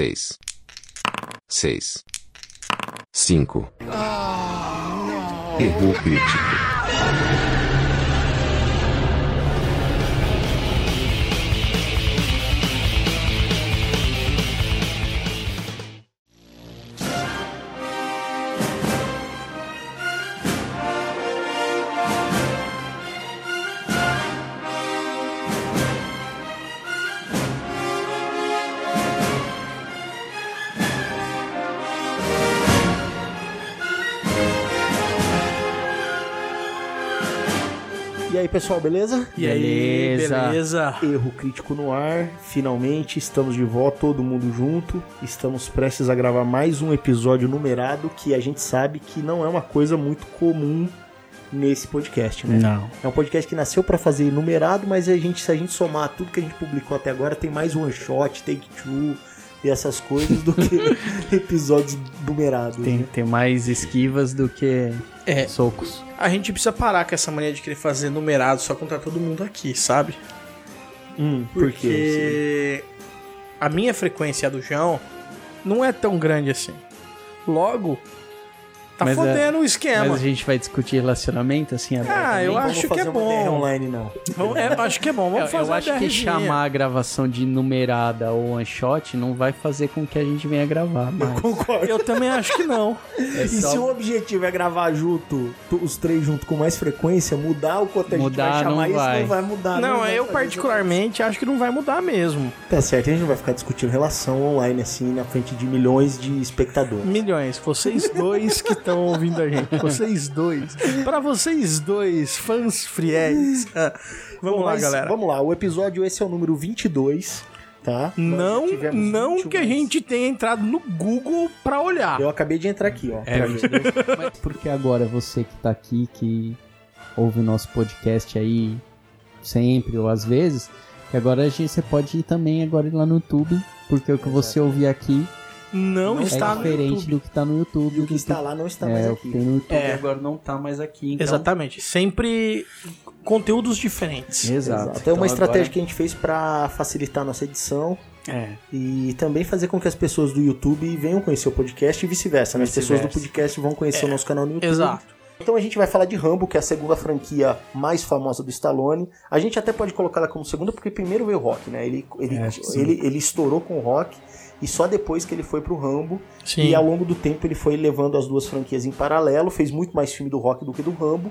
seis, seis, cinco. Erro crítico. Aí, pessoal, beleza? E aí, Beleza. beleza? Erro crítico no ar. Finalmente estamos de volta, todo mundo junto. Estamos prestes a gravar mais um episódio numerado que a gente sabe que não é uma coisa muito comum nesse podcast, né? Não. É um podcast que nasceu pra fazer numerado, mas a gente, se a gente somar tudo que a gente publicou até agora, tem mais one shot, take two e essas coisas do que episódios numerados. Tem, né? tem mais esquivas do que É, socos. A gente precisa parar com essa mania de querer fazer numerado só contra todo mundo aqui, sabe? Hum, por quê? Porque a minha frequência a do João não é tão grande assim. Logo, tá Mas é- fodendo o esquema. Mas a gente vai discutir relacionamento assim Ah, abertamente? eu acho que é bom. online, não. Vamos- é, eu acho que é bom. Eu, Vamos fazer eu acho que chamar a gravação de numerada ou one shot não vai fazer com que a gente venha gravar mais. Concordo. Eu também acho que não. É E só se o objetivo é gravar junto, os três junto com mais frequência, mudar o quanto a gente Mudar vai chamar não isso vai. não vai mudar. Não, vai eu particularmente acho que não vai mudar mesmo. isso. Tá certo, a gente não vai ficar discutindo relação online assim na frente de milhões de espectadores. Milhões. Vocês dois que estão ouvindo a gente. Vocês dois. Pra vocês dois, fãs fiéis. Ah, vamos Bom, lá, galera. Vamos lá, o episódio esse é o número 22, tá? Não, não 21, que a gente tenha entrado no Google pra olhar. Eu acabei de entrar aqui, ó. É. Mas porque agora você que tá aqui, que ouve o nosso podcast aí sempre ou às vezes, que agora a gente, você pode ir também agora ir lá no YouTube, porque o que você ouvir aqui Não, Não está é no diferente YouTube. do que tá no YouTube. E o que do está lá não está mais é, o que aqui. tem no YouTube É. agora não tá mais aqui. Então... Exatamente. Sempre conteúdos diferentes. Exato. Exato. É uma Então estratégia agora- que a gente fez pra facilitar a nossa edição É. e também fazer com que as pessoas do YouTube venham conhecer o podcast e vice-versa. né? As pessoas do podcast vão conhecer o nosso canal no YouTube. Exato. Então a gente vai falar de Rambo, que é a segunda franquia mais famosa do Stallone. A gente até pode colocar ela como segunda, porque primeiro veio o Rock, né? Ele, ele, É, que ele, ele estourou com o Rock e só depois que ele foi pro Rambo. Sim. E ao longo do tempo ele foi levando as duas franquias em paralelo, fez muito mais filme do Rock do que do Rambo.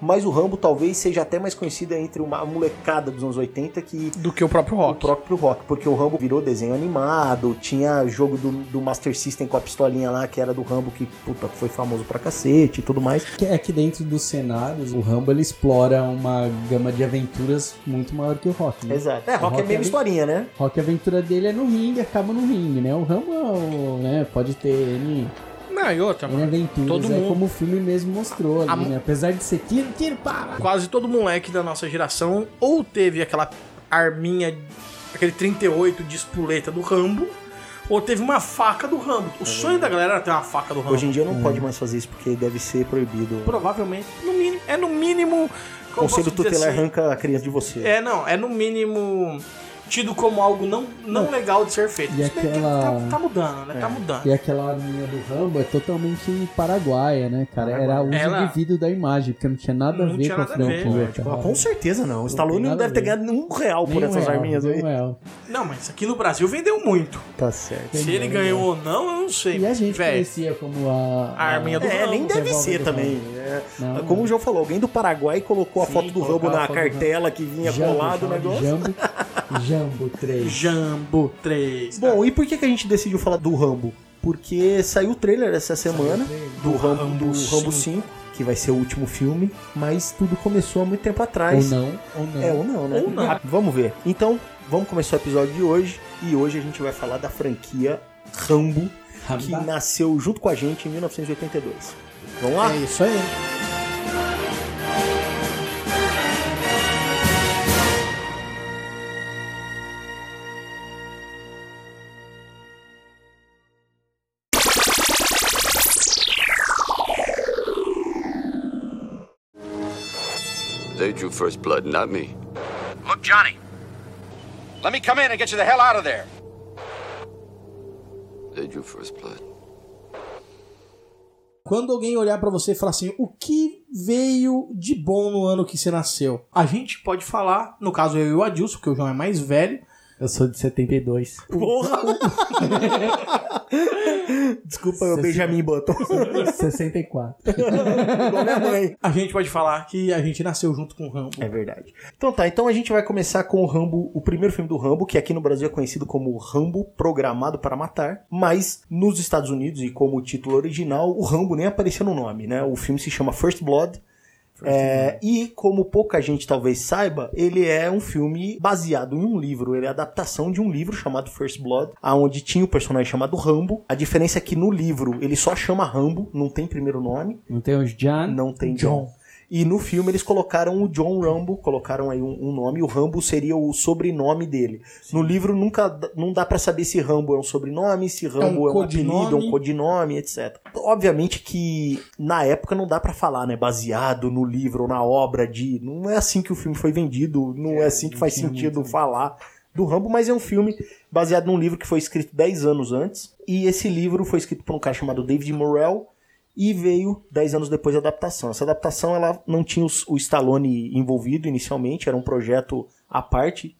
Mas o Rambo talvez seja até mais conhecido entre uma molecada dos anos 80 que Do que o próprio o rock. próprio Rock, porque o Rambo virou desenho animado, tinha jogo do, do Master System com a pistolinha lá, que era do Rambo, que puta, foi famoso pra cacete e tudo mais. É que dentro dos cenários, o Rambo ele explora uma gama de aventuras muito maior que o Rock. Né? Exato. É, O Rock, é Rock meio é historinha, né? Rock a aventura dele é no ringue, acaba no ringue, né? O Rambo o, né, pode ter N, Não, e outra, mano. aventuras, Todo é mundo- como o filme mesmo mostrou ali, A- né? Apesar de ser tiro, tiro, pá! Quase todo moleque da nossa geração ou teve aquela arminha, aquele 38 de espoleta do Rambo, ou teve uma faca do Rambo. O sonho da galera era ter uma faca do Rambo. Hoje em dia não pode mais fazer isso porque deve ser proibido. Provavelmente, no mínimo, é no mínimo. Conselho tutelar assim? arranca a criança de você. É, não, é no mínimo tido como algo não, não legal de ser feito. E aquela- Tá, tá mudando, né? É. Tá mudando. E aquela arminha do Rambo é totalmente paraguaia, né, cara? Era uso Ela- da imagem, porque não tinha nada a Não ver tinha com a a ver, franquia. é, Tipo, com certeza não. O Stallone não deve ter a ver. ganhado um real por Nem essas real, arminhas nem aí. um real. Não, mas aqui no Brasil vendeu muito. Tá certo. Se ele ganhou ou não, eu não sei. E a gente conhecia como a... A arminha do É, nem Rambo, deve revólver ser do também. É, Não, como o João falou, alguém do Paraguai colocou a foto do Rambo na a cartela que vinha colado o negócio. Jambo, Jambo 3. Jambo 3. Bom, e por que, que a gente decidiu falar do Rambo? Porque saiu o trailer essa semana do Rambo, do Rambo Rambo 5, que vai ser o último filme, mas tudo começou há muito tempo Ou atrás. não, ou não. É, ou não, né? Ou não. Vamos ver. Então, vamos começar o episódio de hoje. E hoje a gente vai falar da franquia Rambo, que Ramba. nasceu junto com a gente em 1982. Vamos lá? É isso aí. First blood, not me. Look, Johnny. Let me come in and get you the hell out of there. They drew first blood. Quando alguém olhar pra você e falar assim, o que veio de bom no ano que você nasceu? A gente pode falar, no caso eu e o Adilson, porque o João é mais velho. Eu sou de 72. Porra! Desculpa, o Benjamin Button. 64. Igual minha mãe. A gente pode falar que a gente nasceu junto com o Rambo. É verdade. Então tá, então a gente vai começar com o Rambo, o primeiro filme do Rambo, que aqui no Brasil é conhecido como Rambo Programado para Matar, mas nos Estados Unidos e como título original, o Rambo nem aparecia no nome, né? O filme se chama First Blood. É, e como pouca gente talvez saiba, ele é um filme baseado em um livro. Ele é a adaptação de um livro chamado First Blood, aonde tinha o personagem chamado Rambo. A diferença é que no livro ele só chama Rambo, não tem primeiro nome. Não tem os John? Não tem John. E no filme eles colocaram o John Rambo, colocaram aí um, um nome, o Rambo seria o sobrenome dele. No livro nunca não dá pra saber se Rambo é um sobrenome, se Rambo é um, apelido, é um codinome, etc. Obviamente que na época não dá pra falar, né, baseado no livro ou na obra de, não é assim que o filme foi vendido, não é, assim que faz sentido falar do Rambo, mas é um filme baseado num livro que foi escrito 10 anos antes, e esse livro foi escrito por um cara chamado David Morrell, e veio 10 anos depois a adaptação. Essa adaptação ela não tinha o Stallone envolvido inicialmente, era um projeto à parte.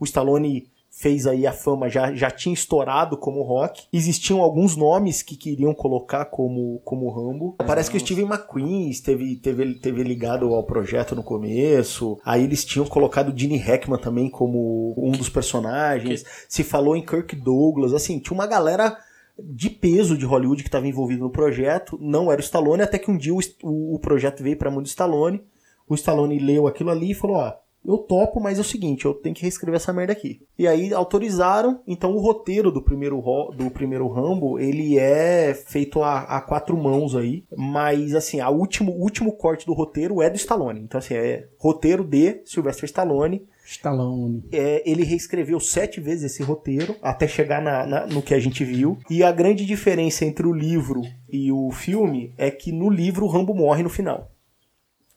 O Stallone fez aí a fama, já, já tinha estourado como rock. Existiam alguns nomes que queriam colocar como, como Rambo. Parece que o Steven McQueen esteve, teve, teve ligado ao projeto no começo. Aí eles tinham colocado o Gene Hackman também como um dos personagens. Se falou em Kirk Douglas. Assim, tinha uma galera de peso de Hollywood que estava envolvido no projeto, não era o Stallone, até que um dia o, o- projeto veio para mão do Stallone, o Stallone leu aquilo ali e falou, ó, eu topo, mas é o seguinte, eu tenho que reescrever essa merda aqui. E aí autorizaram, então o roteiro do primeiro, ro- do primeiro Rambo, ele é feito a, a quatro mãos aí, mas assim, a último, o último corte do roteiro é do Stallone, então assim, é roteiro de Sylvester Stallone, Stallone. é, ele reescreveu sete vezes esse roteiro até chegar na- na- no que a gente viu. E a grande diferença entre o livro e o filme é que no livro o Rambo morre no final.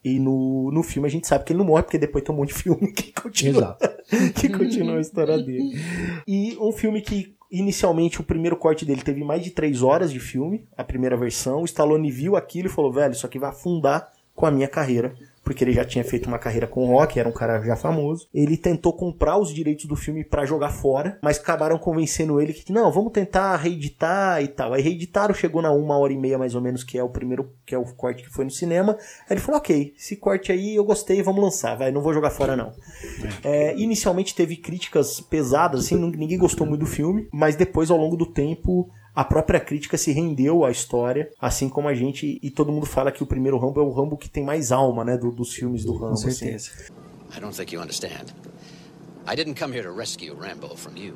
E no, no filme a gente sabe que ele não morre, porque depois tem um monte de filme que continua, que continua a história dele. E um filme que, inicialmente, o primeiro corte dele teve mais de três horas de filme, a primeira versão. O Stallone viu aquilo e falou, velho, isso aqui vai afundar com a minha carreira. Porque ele já tinha feito uma carreira com o rock, era um cara já famoso. Ele tentou comprar os direitos do filme pra jogar fora, mas acabaram convencendo ele que, não, vamos tentar reeditar e tal. Aí reeditaram, chegou na uma hora e meia mais ou menos, que é o primeiro, que é o corte que foi no cinema. Aí ele falou, ok, esse corte aí eu gostei, vamos lançar, vai, não vou jogar fora não. É, inicialmente teve críticas pesadas, assim, ninguém gostou muito do filme, mas depois, ao longo do tempo, a própria crítica se rendeu à história, assim como a gente, e todo mundo fala que o primeiro Rambo é o Rambo que tem mais alma, né, do- dos filmes do Rambo. Com assim. certeza. I don't think you understand. I didn't come here to rescue Rambo from you.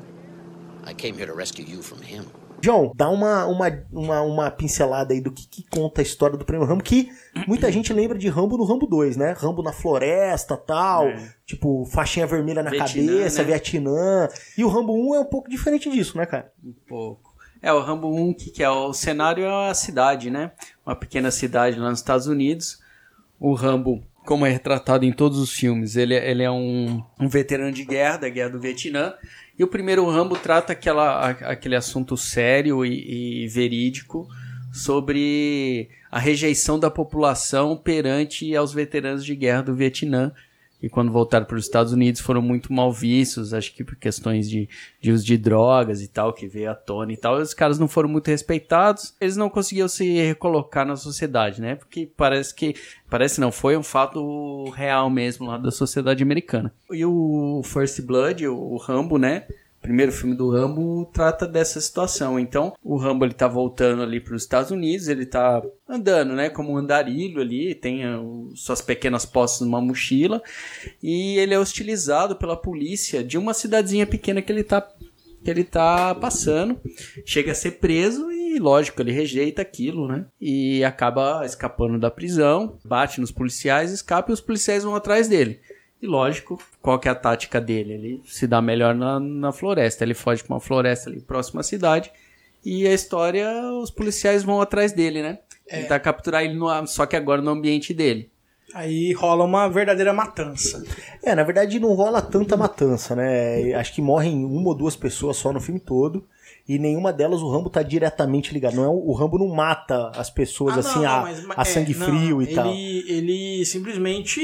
I came here to rescue you from him. João, dá uma, uma, uma, uma pincelada aí do que, que conta a história do primeiro Rambo, que muita gente lembra de Rambo no Rambo 2, né? Rambo na floresta tal, tipo, faixinha vermelha na Vietnã, cabeça, né? Vietnã. E o Rambo 1 é um pouco diferente disso, né, cara? Um pouco. É, o Rambo 1, que, é o cenário é a cidade, né? Uma pequena cidade lá nos Estados Unidos. O Rambo, como é retratado em todos os filmes, ele, é- ele é um, um veterano de guerra, da guerra do Vietnã. E o primeiro Rambo trata aquela, a- aquele assunto sério e, e verídico sobre a rejeição da população perante aos veteranos de guerra do Vietnã. E quando voltaram para os Estados Unidos foram muito mal vistos, acho que por questões de, de uso de drogas e tal, que veio à tona e tal. Os caras não foram muito respeitados, eles não conseguiam se recolocar na sociedade, né? Porque parece que. Parece não, foi um fato real mesmo lá da sociedade americana. E o First Blood, o, o Rambo, né? Primeiro filme do Rambo trata dessa situação. Então, o Rambo ele tá voltando ali para os Estados Unidos, ele tá andando, né, como um andarilho ali, tem ah, suas pequenas posses numa mochila, e ele é hostilizado pela polícia de uma cidadezinha pequena que ele tá que ele tá passando, chega a ser preso e lógico, ele rejeita aquilo, né? E acaba escapando da prisão, bate nos policiais, escapa e os policiais vão atrás dele. E lógico, qual que é a tática dele? Ele se dá melhor na, na floresta. Ele foge para uma floresta ali próxima à cidade. E a história, os policiais vão atrás dele, né? Tentar capturar ele, no, só que agora no ambiente dele. Aí rola uma verdadeira matança. É, na verdade não rola tanta matança, né? Acho que morrem uma ou duas pessoas só no filme todo. E nenhuma delas o Rambo tá diretamente ligado. Não é o, Rambo não mata as pessoas Ah, assim não, a, não, mas- a é, sangue não, frio e ele, tal. Ele simplesmente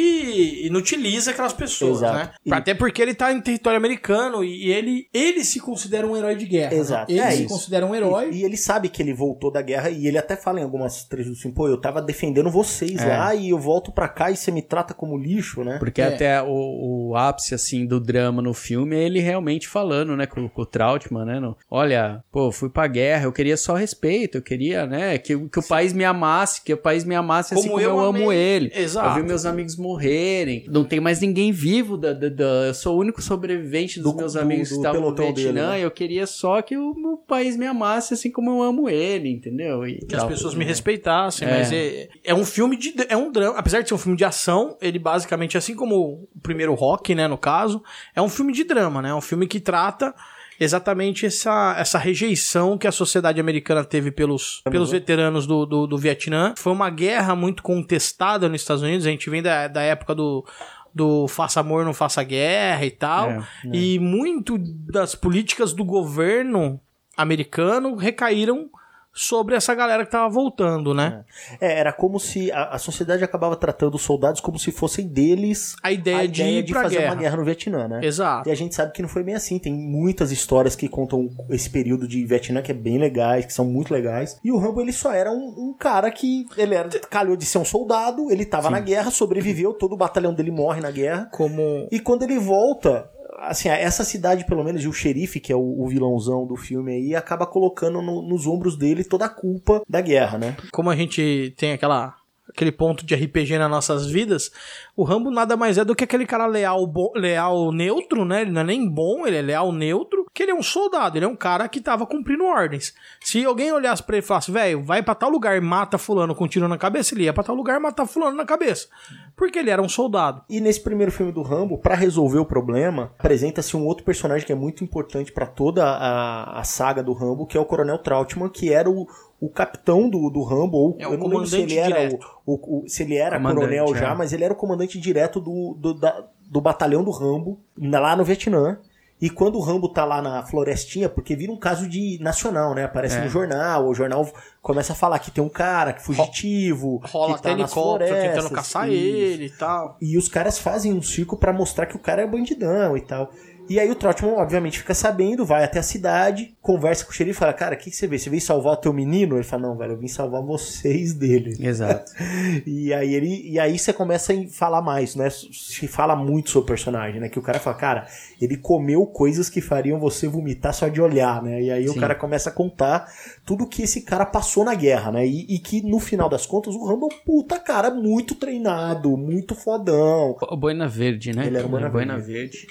inutiliza aquelas pessoas, Exato. né? E- Até porque ele tá em território americano e ele, ele se considera um herói de guerra. né? Exato. Ele É se isso. considera um herói. E, e ele sabe que ele voltou da guerra e ele até fala em algumas trechos assim, pô, eu tava defendendo vocês É. lá e eu volto pra cá e você me trata como lixo, né? Porque É. até o, o ápice, assim, do drama no filme é ele realmente falando, né, com, com o Trautmann, né, no, olha, pô, fui pra guerra, eu queria só respeito, eu queria, né, que, que o país me amasse, que o país me amasse assim Como como eu, eu amo ele. Exato. Eu vi meus amigos morrerem, não tem mais ninguém vivo, da, da, da- eu sou o único sobrevivente dos Do- meus do- amigos do que estavam no pelotão dele, Vietnã, né? eu queria só que o meu país me amasse assim como eu amo ele, entendeu? E Que as pessoas me respeitassem, É. mas é, é um filme de. É um drama. Apesar de ser um filme de ação, ele basicamente, assim como o primeiro rock, né, no caso, é um filme de drama, né? É um filme que trata exatamente essa, essa rejeição que a sociedade americana teve pelos, pelos veteranos do, do, do Vietnã. Foi uma guerra muito contestada nos Estados Unidos. A gente vem da, da época do. Do faça amor, não faça guerra e tal. É, E muito das políticas do governo americano recaíram sobre essa galera que tava voltando, né? É, era como se a, a sociedade acabava tratando os soldados como se fossem deles A ideia de ir pra fazer guerra. uma guerra no Vietnã, né? Exato. E a gente sabe que não foi bem assim. Tem muitas histórias que contam esse período de Vietnã que é bem legais, que são muito legais. E o Rambo, ele só era um, um cara que. Ele era, calhou de ser um soldado, ele tava na guerra, sobreviveu, todo o batalhão dele morre na guerra. Como E quando ele volta, assim, essa cidade, pelo menos, e o xerife, que é o, o vilãozão do filme aí, acaba colocando no- nos ombros dele toda a culpa da guerra, né? como a gente tem aquela aquele ponto de RPG nas nossas vidas, o Rambo nada mais é do que aquele cara leal, bo- leal neutro, né? Ele não é nem bom, ele é leal neutro, que ele é um soldado, ele é um cara que tava cumprindo ordens. Se alguém olhasse pra ele e falasse, velho, vai pra tal lugar e mata fulano com tiro na cabeça, ele ia pra tal lugar e matar fulano na cabeça. Porque ele era um soldado. E nesse primeiro filme do Rambo, pra resolver o problema, apresenta-se um outro personagem que é muito importante pra toda a, a saga do Rambo, que é o Coronel Trautmann, que era o, o capitão do, do Rambo, ou É o eu não lembro se comandante ele era o, o- o- se ele era coronel já, é. mas ele era o comandante direto do, do, da- do batalhão do Rambo, lá no Vietnã. E quando o Rambo tá lá na florestinha, porque vira um caso de nacional, né? Aparece É. no jornal, o jornal começa a falar que tem um cara que fugitivo, Rola que tá até nas helicóptero tentando florestas, caçar isso. ele e tal. E os caras fazem um circo pra mostrar que o cara é bandidão e tal. E aí o Trotman, obviamente, fica sabendo, vai até a cidade, conversa com o xerife e fala, cara, o que, que você vê? Você veio salvar o teu menino? Ele fala, não, velho, eu vim salvar vocês dele. Exato. E aí ele. E aí você começa a falar mais, né? Se fala muito sobre o personagem, né? Que o cara fala, cara, ele comeu coisas que fariam você vomitar só de olhar, né? E aí o Sim. cara começa a contar tudo que esse cara passou na guerra, né? E, e que no final das contas o Rambo é um puta cara muito treinado, muito fodão. O Boina Verde, né? Ele era o Boina Boina Verde.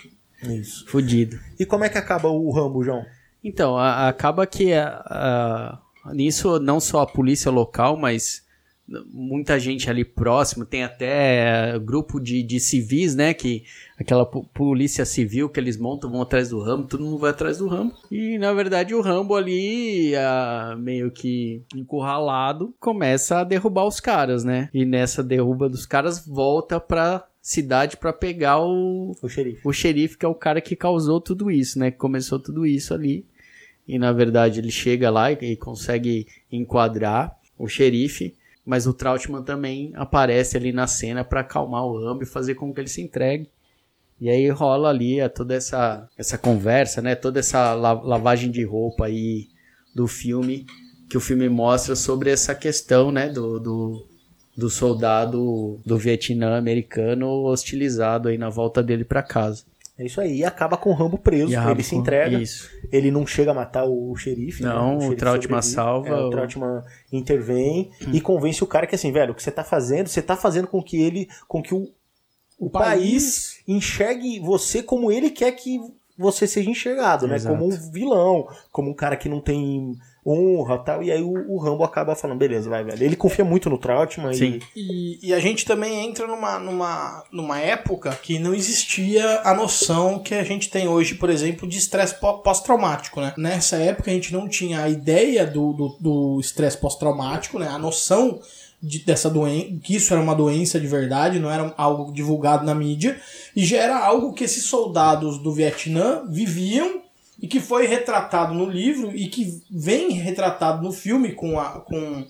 Isso. Fudido. E como é que acaba o Rambo, João? Então, a- acaba que a- a- nisso não só a polícia local, mas muita gente ali próximo, tem até grupo de, de civis, né, que aquela po- polícia civil que eles montam, vão atrás do Rambo, todo mundo vai atrás do Rambo. E na verdade o Rambo ali, ah, meio que encurralado, começa a derrubar os caras, né? E nessa derruba dos caras volta pra cidade pra pegar o, O xerife. o xerife que é o cara que causou tudo isso, né? Que começou tudo isso ali. E na verdade ele chega lá e, e consegue enquadrar o xerife, mas o Trautmann também aparece ali na cena pra acalmar o Rambo e fazer com que ele se entregue. E aí rola ali a toda essa essa conversa, né? Toda essa la- lavagem de roupa aí do filme que o filme mostra sobre essa questão, né, do, do, do soldado do Vietnã americano hostilizado aí na volta dele pra casa. É isso aí. E acaba com o Rambo preso. E ele Rambo se entrega. Isso. Ele não chega a matar o xerife. Não, né? o xerife Trautmann sobrevive. salva É, o o- Trautmann intervém e convence o cara que assim, velho, o que você tá fazendo, você tá fazendo com que ele, com que o, o país enxergue você como ele quer que você seja enxergado, né? Exato. Como um vilão, como um cara que não tem honra tal. E aí o, o Rambo acaba falando, beleza, vai, velho. Ele confia muito no Trautmann Sim. e E, e a gente também entra numa, numa, numa época que não existia a noção que a gente tem hoje, por exemplo, de estresse pó- pós-traumático, né? Nessa época a gente não tinha a ideia do do- do estresse pós-traumático, né? A noção de, dessa doença, que isso era uma doença de verdade, não era algo divulgado na mídia, e já era algo que esses soldados do Vietnã viviam e que foi retratado no livro e que vem retratado no filme com, a, com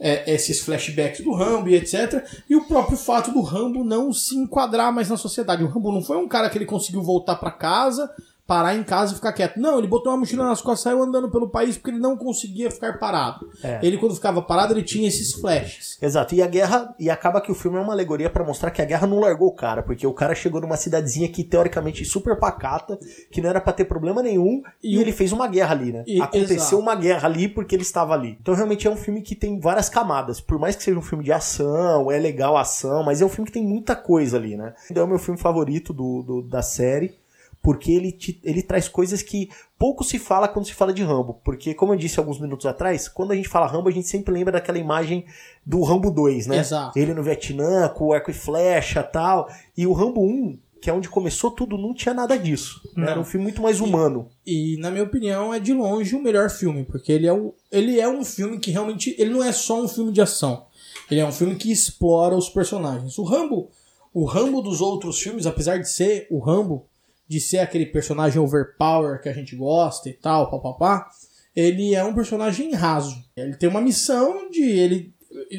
é, esses flashbacks do Rambo e etc. E o próprio fato do Rambo não se enquadrar mais na sociedade. O Rambo não foi um cara que ele conseguiu voltar para casa parar em casa e ficar quieto. Não, ele botou uma mochila nas costas e saiu andando pelo país porque ele não conseguia ficar parado. É. Ele, quando ficava parado, ele tinha esses flashes. Exato. E a guerra. E acaba que o filme é uma alegoria pra mostrar que a guerra não largou o cara, porque o cara chegou numa cidadezinha que teoricamente super pacata, que não era pra ter problema nenhum, e, E o- ele fez uma guerra ali, né? E- Aconteceu exato. uma guerra ali porque ele estava ali. Então realmente é um filme que tem várias camadas. Por mais que seja um filme de ação, é legal a ação, mas é um filme que tem muita coisa ali, né? Então é o meu filme favorito do, do- da série. Porque ele, te- ele traz coisas que pouco se fala quando se fala de Rambo. Porque, como eu disse alguns minutos atrás, quando a gente fala Rambo, a gente sempre lembra daquela imagem do Rambo 2, né? Exato. Ele no Vietnã, com o arco e flecha tal. E o Rambo 1, que é onde começou tudo, não tinha nada disso. né? Era um filme muito mais humano. E, na minha opinião, é de longe o melhor filme, porque ele é, o, ele é um filme que realmente. Ele não é só um filme de ação. Ele é um filme que explora os personagens. O Rambo, o Rambo dos outros filmes, apesar de ser o Rambo, de ser aquele personagem overpower que a gente gosta e tal, papapá, ele é um personagem raso. Ele tem uma missão de. ele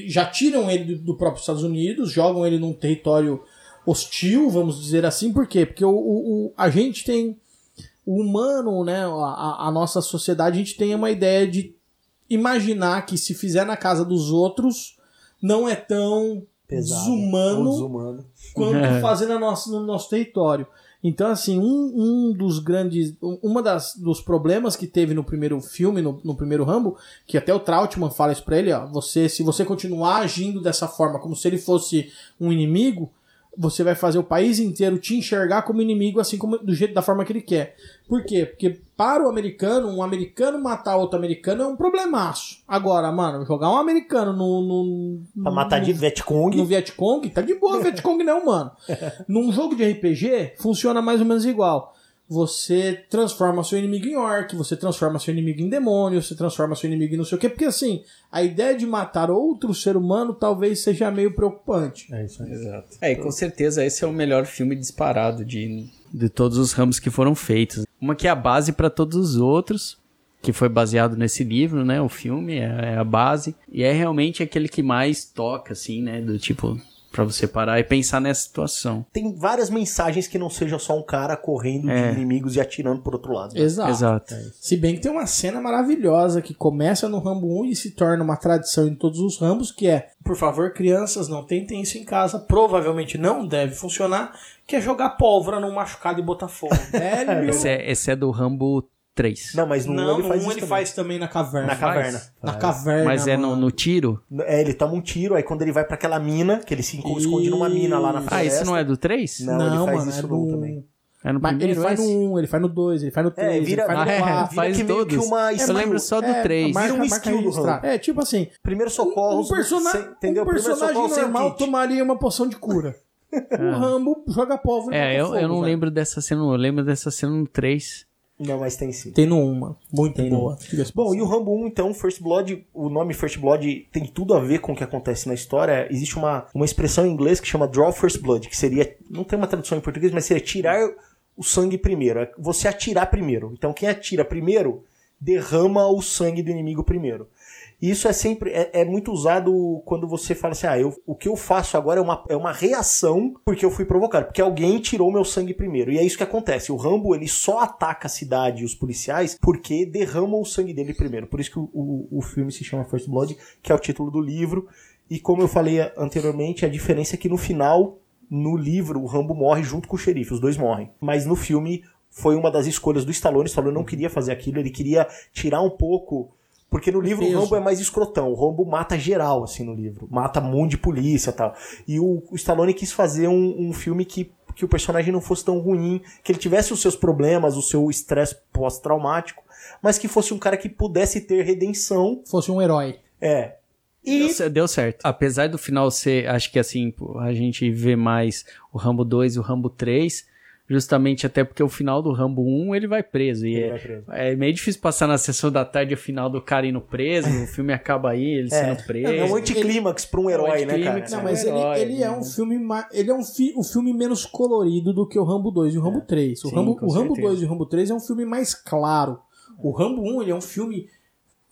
Já tiram ele do, do próprio Estados Unidos, jogam ele num território hostil, vamos dizer assim, por quê? Porque o, o, o- a gente tem o humano, né, a, a nossa sociedade, a gente tem uma ideia de imaginar que se fizer na casa dos outros não é tão Pesado. desumano desumano. quanto É. fazer no nosso, no nosso território. Então, assim, um, um dos grandes. um- Uma das dos problemas que teve no primeiro filme, no, no primeiro Rambo, que até o Trautmann fala isso pra ele, ó. Você, se você continuar agindo dessa forma, como se ele fosse um inimigo, você vai fazer o país inteiro te enxergar como inimigo, assim como do jeito da forma que ele quer. Por quê? Porque para o americano, um americano matar outro americano é um problemaço. Agora, mano, jogar um americano no. no Pra matar de no- Vietcong. no Vietcong, tá de boa Vietcong não, mano. Num jogo de RPG, funciona mais ou menos igual. Você transforma seu inimigo em orc, você transforma seu inimigo em demônio, você transforma seu inimigo em não sei o quê, porque assim, a ideia de matar outro ser humano talvez seja meio preocupante. É isso aí. É, e com certeza esse é o melhor filme disparado de, de todos os ramos que foram feitos. Uma que é a base para todos os outros, que foi baseado nesse livro, né? O filme é, é a base. E é realmente aquele que mais toca, assim, né? Do tipo, pra você parar e pensar nessa situação. Tem várias mensagens que não seja só um cara correndo É. de inimigos e atirando por outro lado. né? Exato. Exato. Se bem que tem uma cena maravilhosa que começa no Rambo 1 e se torna uma tradição em todos os Rambos, que é, por favor, crianças, não tentem isso em casa, provavelmente não deve funcionar, que é jogar pólvora num machucado e botar fogo. Velho. Esse é, esse é do Rambo 3. Não, mas no não, ele faz um isso ele também. faz também na caverna. Na caverna. Na caverna. Mas é no, no tiro? É, ele toma um tiro, aí quando ele vai pra aquela mina, que ele se esconde numa mina lá na floresta. Ah, esse não é do 3? Não, Não, ele faz mano, isso é no do... também. É no Mas ele primeiro faz esse? no 1, ele faz no 2, ele faz no 3, É, vira, ele faz no Ah, é, 4. faz vira que meio que todos. uma Eu skill. lembro só do É, 3. marca- Vira um skill do. É, tipo assim, Primeiro socorro, um, persona... entendeu? um Primeiro personagem socorro sem normal tomaria uma poção de cura. o Rambo joga pólvora É, eu, fogo, eu não velho. lembro dessa cena, eu lembro dessa cena no 3. Não, mas tem sim. Tem no 1, mano. Muito Tem boa. Bom, e o Rambo 1, então, First Blood, o nome First Blood tem tudo a ver com o que acontece na história. Existe uma, uma expressão em inglês que chama Draw First Blood, que seria, não tem uma tradução em português, mas seria tirar o sangue primeiro. É você atirar primeiro. Então, quem atira primeiro, derrama o sangue do inimigo primeiro. E isso é sempre, é, é muito usado quando você fala assim, ah, eu, o que eu faço agora é uma, é uma reação porque eu fui provocado, porque alguém tirou meu sangue primeiro. E é isso que acontece. O Rambo, ele só ataca a cidade e os policiais porque derramam o sangue dele primeiro. Por isso que o, o, o filme se chama First Blood, que é o título do livro. E como eu falei anteriormente, a diferença é que no final, no livro, o Rambo morre junto com o xerife, os dois morrem. Mas no filme foi uma das escolhas do Stallone. O Stallone não queria fazer aquilo, ele queria tirar um pouco porque no livro o peso. Rambo é mais escrotão. O Rambo mata geral, assim, no livro. Mata um monte de polícia e tal. E o, o Stallone quis fazer um, um filme que, que o personagem não fosse tão ruim, que ele tivesse os seus problemas, o seu estresse pós-traumático, mas que fosse um cara que pudesse ter redenção. Fosse um herói. É. E Deu, deu certo. Apesar do final ser, acho que assim, a gente vê mais o Rambo 2 e o Rambo 3, justamente até porque o final do Rambo 1 ele vai preso. E Ele é, vai preso. é meio difícil passar na sessão da tarde o final do cara indo preso, o filme acaba aí, ele sendo preso. É um anticlímax pra um herói, né, cara? Não, É mas um ele, herói, ele é né? um filme ele é um, fi, um filme menos colorido do que o Rambo 2 e o Rambo 3. O Sim, Rambo, o Rambo certeza. 2 e o Rambo 3 é um filme mais claro. O Rambo 1 ele é um filme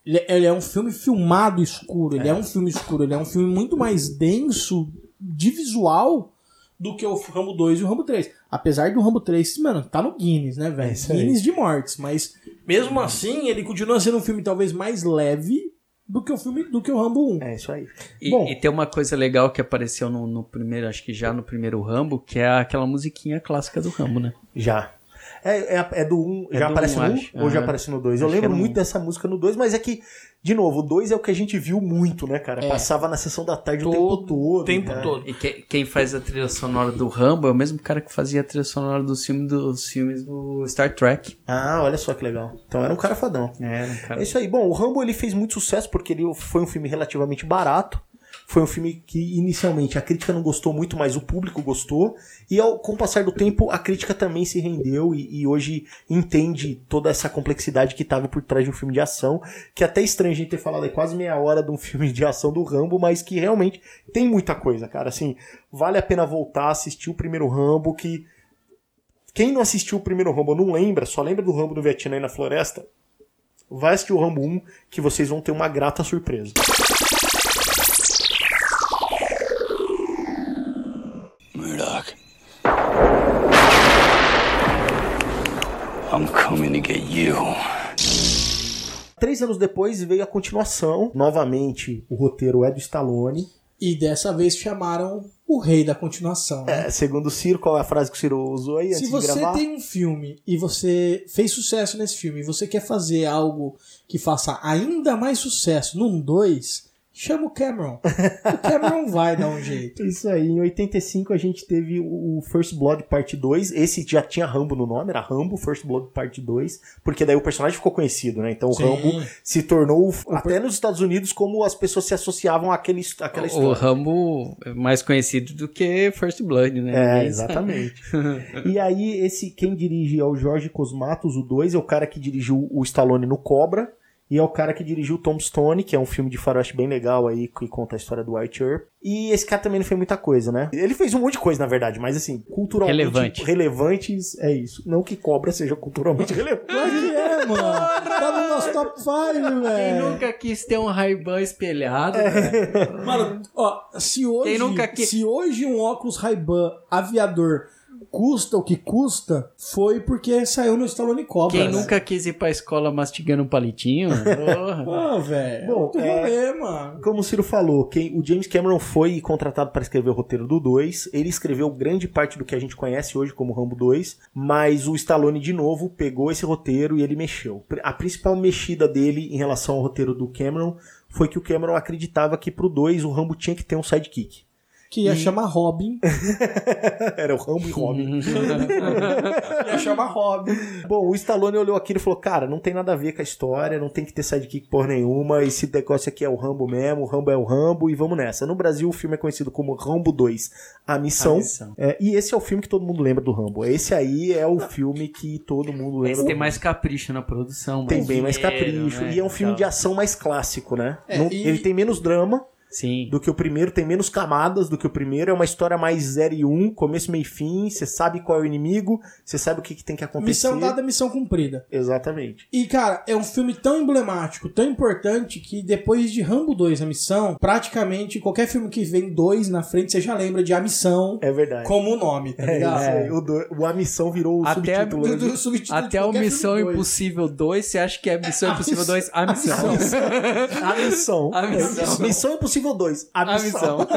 ele, ele é um filme filmado escuro, ele é. um filme escuro, ele é um filme muito mais denso de visual do que o Rambo 2 e o Rambo 3. Apesar do Rambo 3, mano, tá no Guinness, né, velho? aí. Guinness de mortes, mas mesmo assim, ele continua sendo um filme talvez mais leve do que o filme do que o Rambo 1. É isso aí. E, Bom. e tem uma coisa legal que apareceu no, no primeiro, acho que já no primeiro Rambo, que é aquela musiquinha clássica do Rambo, né? Já. É, é, é do 1, um, É já do aparece um, no 1 acho. ou já Aham. aparece no 2? Eu lembro muito dessa música no 2, mas é que, de novo, o 2 é o que a gente viu muito, né, cara? É. Passava na sessão da tarde o Todo tempo todo. tempo né? todo. E que- quem faz a trilha sonora do Rambo é o mesmo cara que fazia a trilha sonora dos filmes, dos filmes do Star Trek. Ah, olha só que legal. Então era um cara fadão. É, um cara. É isso aí. Bom, o Rambo ele fez muito sucesso porque ele foi um filme relativamente barato. Foi um filme que inicialmente a crítica não gostou muito, mas o público gostou. E ao, com o passar do tempo, a crítica também se rendeu e, e hoje entende toda essa complexidade que estava por trás de um filme de ação. Que é até estranho a gente ter falado aí quase meia hora de um filme de ação do Rambo, mas que realmente tem muita coisa, cara. Assim, vale a pena voltar, assistir o primeiro Rambo, que. Quem não assistiu o primeiro Rambo não lembra, só lembra do Rambo do Vietnã e na floresta, vai assistir o Rambo 1 que vocês vão ter uma grata surpresa. I'm coming to get you. Três anos depois veio a continuação. Novamente, o roteiro é do Stallone. E dessa vez chamaram o rei da continuação. né? É, segundo o Ciro, qual é a frase que o Ciro usou aí Se antes de você gravar? tem um filme e você fez sucesso nesse filme e você quer fazer algo que faça ainda mais sucesso num 2, chama o Cameron. o Cameron vai dar um jeito. Isso aí, em 85 a gente teve o First Blood Parte 2. Esse já tinha Rambo no nome, era Rambo First Blood Parte 2, porque daí o personagem ficou conhecido, né? Então o Sim. Rambo se tornou, até nos Estados Unidos, como as pessoas se associavam àquele, àquela O história. Rambo é mais conhecido do que First Blood, né? É, exatamente. e aí, esse quem dirige é o Jorge Cosmatos, o 2, é o cara que dirigiu o Stallone no Cobra. E é o cara que dirigiu o Tombstone, que é um filme de faroeste bem legal aí, que conta a história do White Earp. E esse cara também não fez muita coisa, né? Ele fez um monte de coisa, na verdade, mas assim, culturalmente Relevante. relevantes, é isso. Não que Cobra seja culturalmente relevante. Claro que é, mano. Tá no nosso top 5, Quem velho. nunca quis ter um Ray-Ban espelhado, velho? Mano, ó, se hoje, Quem nunca que- se hoje um óculos Ray-Ban aviador custa o que custa, foi porque saiu no Stallone Cobra. Quem né? nunca quis ir pra escola mastigando um palitinho? Porra. Ah, velho. Bom, Bom, é- rolê, mano. Como o Ciro falou, quem, o James Cameron foi contratado para escrever o roteiro do 2. Ele escreveu grande parte do que a gente conhece hoje como Rambo 2, mas o Stallone, de novo, pegou esse roteiro e ele mexeu. A principal mexida dele em relação ao roteiro do Cameron foi que o Cameron acreditava que pro 2 o Rambo tinha que ter um sidekick. Que ia chamar Robin. Era o Rambo e Robin. ia chamar Robin. Bom, o Stallone olhou aquilo e falou: Cara, não tem nada a ver com a história, não tem que ter sidekick por nenhuma. Esse negócio aqui é o Rambo mesmo, o Rambo é o Rambo e vamos nessa. No Brasil, o filme é conhecido como Rambo 2, A Missão. A Missão. É, e esse é o filme que todo mundo lembra do Rambo. Esse aí é o filme que todo mundo lembra Esse tem mais capricho na produção. Tem bem mais capricho. né, E é um filme de ação mais clássico, né? É, Não- e- Ele tem menos drama Sim. do que o primeiro, tem menos camadas do que o primeiro. É uma história mais 0 e 1, um, começo, meio e fim. Você sabe qual é o inimigo, você sabe o que, que tem que acontecer. Missão dada, missão cumprida. Exatamente. E, cara, é um filme tão emblemático, tão importante, que depois de Rambo 2, A Missão, praticamente qualquer filme que vem dois na frente, você já lembra de A Missão É verdade. como o nome, tá É, ligado? isso aí. O, do- o A Missão virou o Até a- subtítulo. né? Do- do subtítulo Até o Missão. Impossível 2, você acha que é Missão A Impossível missão- 2? A Missão. A Missão. A Missão. Missão Impossível 2. A A Missão. Missão.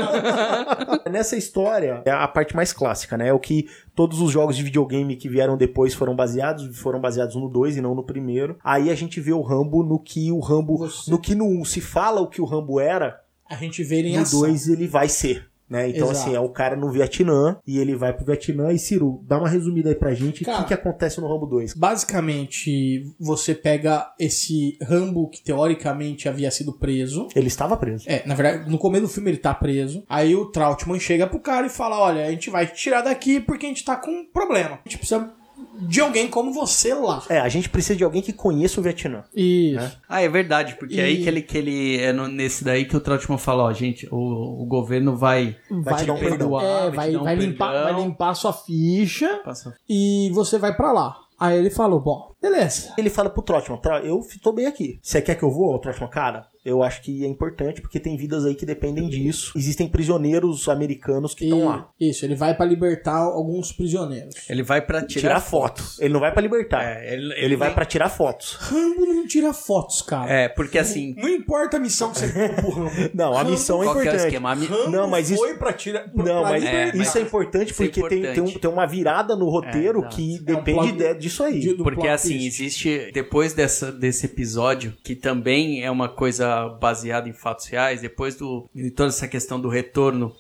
Nessa história, é a parte mais clássica, né? É o que todos os jogos de videogame que vieram depois foram baseados, foram baseados no 2 e não no primeiro. Aí a gente vê o Rambo no que o Rambo, Você- no que no 1 se fala o que o Rambo era, A gente vê ele em no ação. 2 ele vai ser. Né? Então, Exato. assim, é o cara no Vietnã e ele vai pro Vietnã. E Ciro, dá uma resumida aí pra gente. o que, que acontece no Rambo 2? Basicamente, você pega esse Rambo que teoricamente havia sido preso. Ele estava preso. É, na verdade, no começo do filme ele tá preso. Aí o Trautmann chega pro cara e fala: Olha, a gente vai te tirar daqui porque a gente tá com um problema. A gente precisa de alguém como você lá. É, a gente precisa de alguém que conheça o Vietnã. Isso. Ah, é verdade, porque E- é aí que ele, que ele é no- nesse daí que o Trautmann fala, ó, gente, o, o governo vai, Vai te dar um perdão. perdoar, É, vai te vai, dar um vai, limpar, perdão. vai limpar a sua ficha Passa- e você vai pra lá. Aí ele falou: Bom, beleza. Ele fala pro Trotman, "Tra- eu tô bem aqui. Você quer que eu vou, Trotman? Cara, eu acho que é importante porque tem vidas aí que dependem disso. Existem prisioneiros americanos que estão lá. isso, ele vai pra libertar alguns prisioneiros. Ele vai pra tirar, Tirar foto. Ele não vai pra libertar. É, ele, ele vai pra tirar fotos. Rambo não tira fotos, cara. É, porque assim, Não importa a missão que você pro Rambo. Não, a Rambo- missão é qual que é o importante. mi- Rambo Não, mas isso- foi pra tirar. pra- Não, pra mas. É, isso é importante Isso é porque Tem, tem, um- importante. tem uma virada no roteiro É, exato. que É um depende de- disso aí. Porque plot assim, existe. Depois dessa, desse episódio, que também é uma coisa baseada em fatos reais, depois do, de toda essa questão do retorno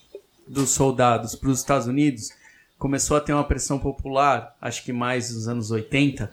dos soldados para os Estados Unidos, começou a ter uma pressão popular, acho que mais nos anos 80,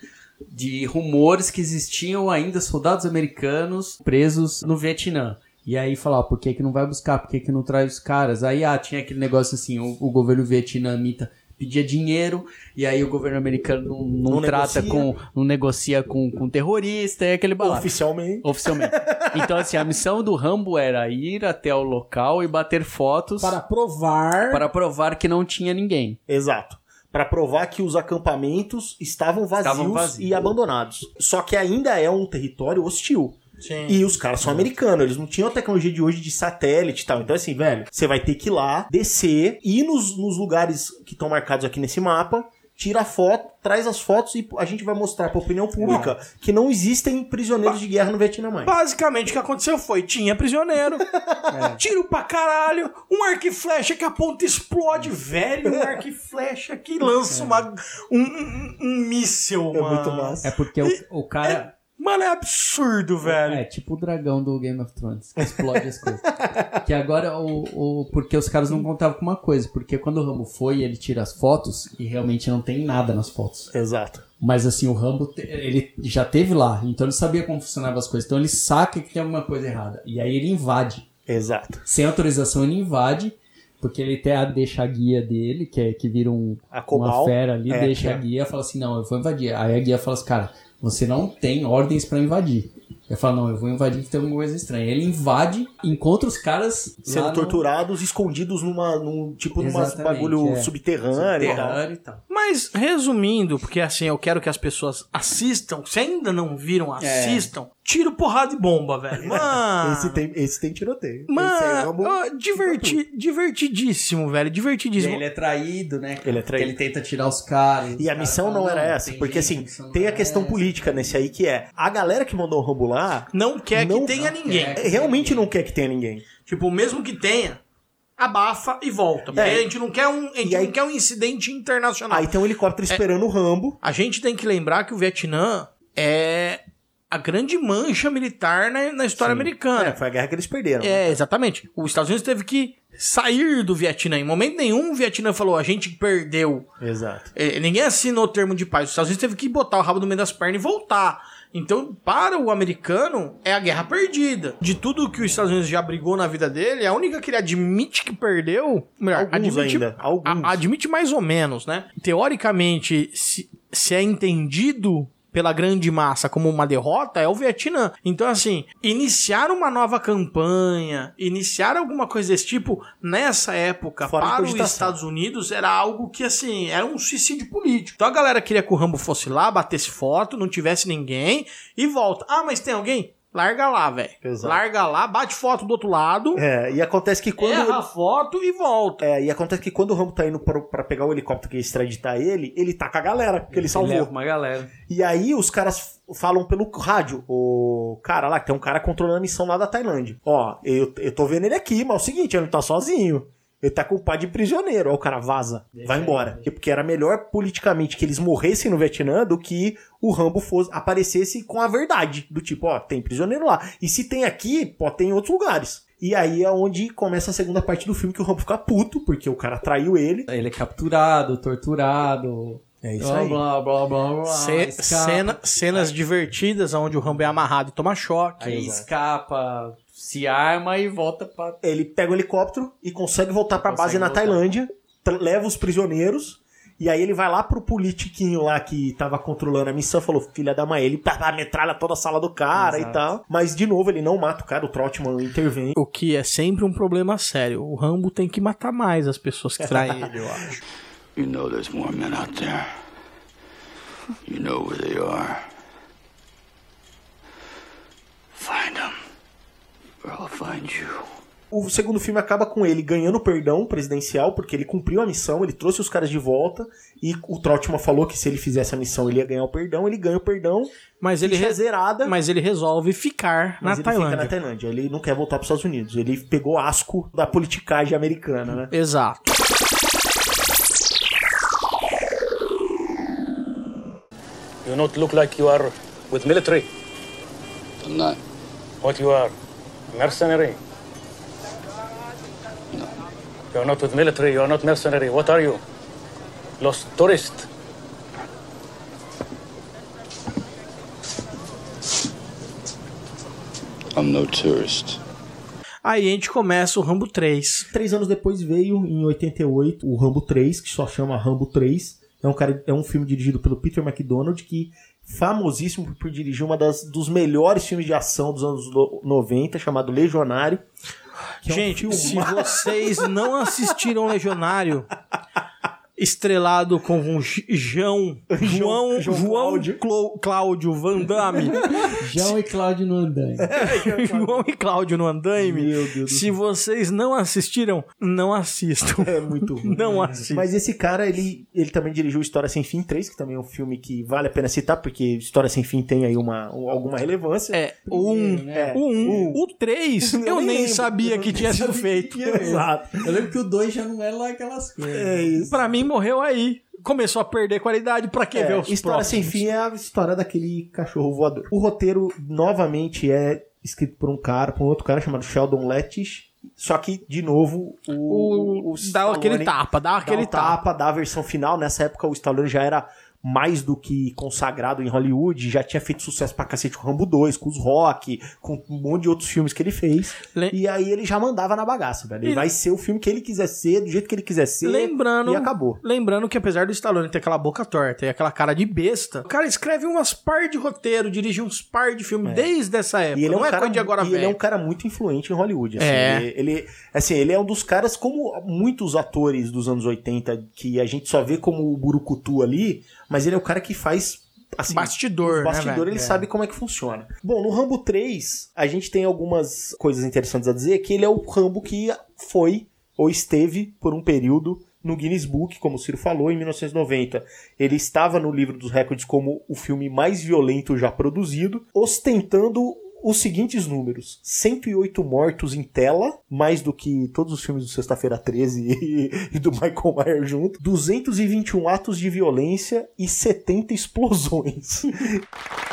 de rumores que existiam ainda soldados americanos presos no Vietnã. E aí falar, por que, que não vai buscar? Por que, que não traz os caras? Aí ah, tinha aquele negócio assim, o, o governo vietnamita pedia dinheiro, e aí o governo americano não, não Não trata negocia. com. não negocia com, com terrorista, é aquele balaio. Oficialmente. Oficialmente. Então, assim, a missão do Rambo era ir até o local e bater fotos Para provar. para provar que não tinha ninguém. Exato. Pra provar que os acampamentos estavam vazios, Estavam vazios. e abandonados. Só que ainda é um território hostil. Sim. E os caras são americanos, eles não tinham a tecnologia de hoje de satélite e tal. Então, assim, velho, você vai ter que ir lá, descer, ir nos, nos lugares que estão marcados aqui nesse mapa, tira a foto, traz as fotos e a gente vai mostrar pra opinião pública que não existem prisioneiros de guerra no Vietnã mais. Basicamente o que aconteceu foi: tinha prisioneiro, tiro pra caralho, um arco e flecha que a ponta explode, velho, um arco e flecha que lança uma, um, um, um míssel, É mano. muito massa. É porque o, o cara. Mano, é absurdo, velho. É, tipo o dragão do Game of Thrones, que explode as coisas. Que agora o, o. Porque os caras não contavam com uma coisa, porque quando o Rambo foi, ele tira as fotos e realmente não tem nada nas fotos. Exato. Mas assim, o Rambo, ele já teve lá, então ele sabia como funcionavam as coisas. Então ele saca que tem alguma coisa errada. E aí ele invade. Exato. Sem autorização ele invade, porque ele até deixa a guia dele, que, é, que vira um, A Cobal. uma fera ali, É, deixa é. a guia e fala assim, não, eu vou invadir. Aí a guia fala assim, cara, você não tem ordens pra invadir. Ele fala, não, eu vou invadir que tem alguma coisa estranha. Ele invade, encontra os caras Sendo lá no- torturados, escondidos numa, num, tipo, numa Exatamente, bagulho é. subterrâneo, e tal. subterrâneo e tal. Mas, resumindo, porque assim, eu quero que as pessoas assistam, se ainda não viram, assistam, tiro, porrada e bomba, velho. Mano. Esse tem, esse tem tiroteio. Esse aí é Mano, ó, diverti, divertidíssimo, velho. E Divertidíssimo. aí ele é traído, né? Ele é traído. Ele tenta tirar os caras. E a missão caras não falam, era essa, porque assim, tem não a é questão essa. política nesse aí que é, a galera que mandou o Rambo lá, Não quer Não- que tenha ninguém. quer. realmente não quer que tenha ninguém. Tipo, mesmo que tenha, abafa e volta. Porque É. a gente não quer um, a gente aí- não quer um incidente internacional. Aí tem um helicóptero esperando o Rambo. A gente tem que lembrar que o Vietnã é a grande mancha militar na, na história americana. É, foi a guerra que eles perderam. né? É, exatamente. Os Estados Unidos teve que sair do Vietnã. Em momento nenhum o Vietnã falou, a gente perdeu. Exato. É, ninguém assinou o termo de paz. Os Estados Unidos teve que botar o rabo no meio das pernas e voltar. Então, para o americano, é a guerra perdida. De tudo que os Estados Unidos já brigou na vida dele, a única que ele admite que perdeu. Melhor, Alguns admite, ainda, alguns. a- admite mais ou menos, né? Teoricamente, se, se é entendido pela grande massa como uma derrota é o Vietnã. Então, assim, iniciar uma nova campanha, iniciar alguma coisa desse tipo nessa época Fora para os. Estados Unidos era algo que, assim, era um suicídio político. Então a galera queria que o Rambo fosse lá, batesse foto, não tivesse ninguém e volta. Ah, mas tem alguém? Larga lá, velho. Larga lá, bate foto do outro lado, É, e acontece que quando. erra a foto e volta. É, e acontece que quando o Rambo tá indo pra, pra pegar o helicóptero que ia extraditar ele, ele tá com a galera que ele salvou. leva uma galera. E aí os caras falam pelo rádio, o cara lá, que tem um cara controlando a missão lá da Tailândia. Ó, eu, eu tô vendo ele aqui, mas é o seguinte, ele não tá sozinho. Ele tá culpado de prisioneiro. Ó, o cara vaza, vai embora. Porque era melhor politicamente que eles morressem no Vietnã do que o Rambo fosse, aparecesse com a verdade. Do tipo, ó, tem prisioneiro lá. E se tem aqui, pode ter em outros lugares. E aí é onde começa a segunda parte do filme que o Rambo fica puto, porque o cara traiu ele. Ele é capturado, torturado. É isso blá, aí. blá, blá, blá, blá, Ce- escapa. cena- cenas divertidas onde o Rambo é amarrado e toma choque. Aí escapa, se arma e volta pra. Ele pega o helicóptero e consegue voltar pra Consegue base na voltar. Tailândia, leva os prisioneiros. E aí ele vai lá pro politiquinho lá que tava controlando a missão, falou, filha da mãe, ele pá, metralha toda a sala do cara Exato. e tal. Mas, de novo, ele não mata o cara, o Troutman intervém. O que é sempre um problema sério. O Rambo tem que matar mais as pessoas que traem ele, eu acho. You know there's more men out there. You know where they are. Find them, I'll find you. O segundo filme acaba com ele ganhando perdão presidencial, porque ele cumpriu a missão, ele trouxe os caras de volta, e o Troutman falou que se ele fizesse a missão ele ia ganhar o perdão, ele ganha o perdão, Mas ele, re- zerada, mas ele resolve ficar mas na ele Tailândia. fica na Tailândia. Ele não quer voltar para os Estados Unidos, ele pegou asco da politicagem americana, né? Exato. You not look like you are with military. I'm not. What you are? Mercenary? No. You are not with military, you are not mercenary. What are you? Lost tourist? I'm no tourist. Aí a gente começa o Rambo 3. Três anos depois veio, em 88, o Rambo 3, que só chama Rambo 3. É um, cara, é um filme dirigido pelo Peter McDonald, que famosíssimo por dirigir uma das dos melhores filmes de ação dos anos no- 90, chamado Legionário. que é um Gente, se vocês não assistiram Legionário, estrelado com um João, João, João João Cláudio. Cláudio Van Damme, João e Cláudio no andaime. João e Cláudio no andaime. Meu Deus do Se vocês não assistiram, não assistam. É muito ruim. Não assistam. Mas esse cara, ele, ele também dirigiu História Sem Fim 3, que também é um filme que vale a pena citar, porque História Sem Fim tem aí uma, um- alguma relevância. É, o 1, É, o 1, o 3, Eu eu nem nem lembro. sabia que tinha sido feito. Exato. Eu lembro que o 2 já não era lá aquelas coisas. É isso. Pra mim, morreu aí. Começou a perder qualidade, pra que ver É, os História próximos? Sem Fim é a história daquele cachorro voador. O roteiro, novamente, é escrito por um cara, por um outro cara chamado Sheldon Lettish. Só que, de novo, o, O, dá Stallone aquele tapa, dá dá aquele um tapa. tapa, dá a versão final. Nessa época, o Stallone já era mais do que consagrado em Hollywood, já tinha feito sucesso pra cacete com Rambo 2, com os Rock, com um monte de outros filmes que ele fez. Le- E aí ele já mandava na bagaça, velho. Ele E- vai ser o filme que ele quiser ser, do jeito que ele quiser ser. Lembrando, E acabou. lembrando que apesar do Stallone ter aquela boca torta e aquela cara de besta, o cara escreve umas par de roteiro, dirige uns par de filmes desde essa época. É. E ele é um não é cara, coisa de agora, e ele é um cara muito influente em Hollywood. Assim, É. ele, ele- assim, ele é um dos caras, como muitos atores dos anos 80, que a gente só vê como o Burucutu ali, mas ele é o cara que faz. Assim, Bastidor, né, bastidor, velho? ele É. sabe como é que funciona. Bom, no Rambo 3, a gente tem algumas coisas interessantes a dizer, que ele é o Rambo que foi ou esteve por um período no Guinness Book, como o Ciro falou, em 1990. Ele estava no livro dos recordes como o filme mais violento já produzido, ostentando os seguintes números: 108 mortos em tela, mais do que todos os filmes do Sexta-feira 13 e, do Michael Myers junto, 221 atos de violência e 70 explosões.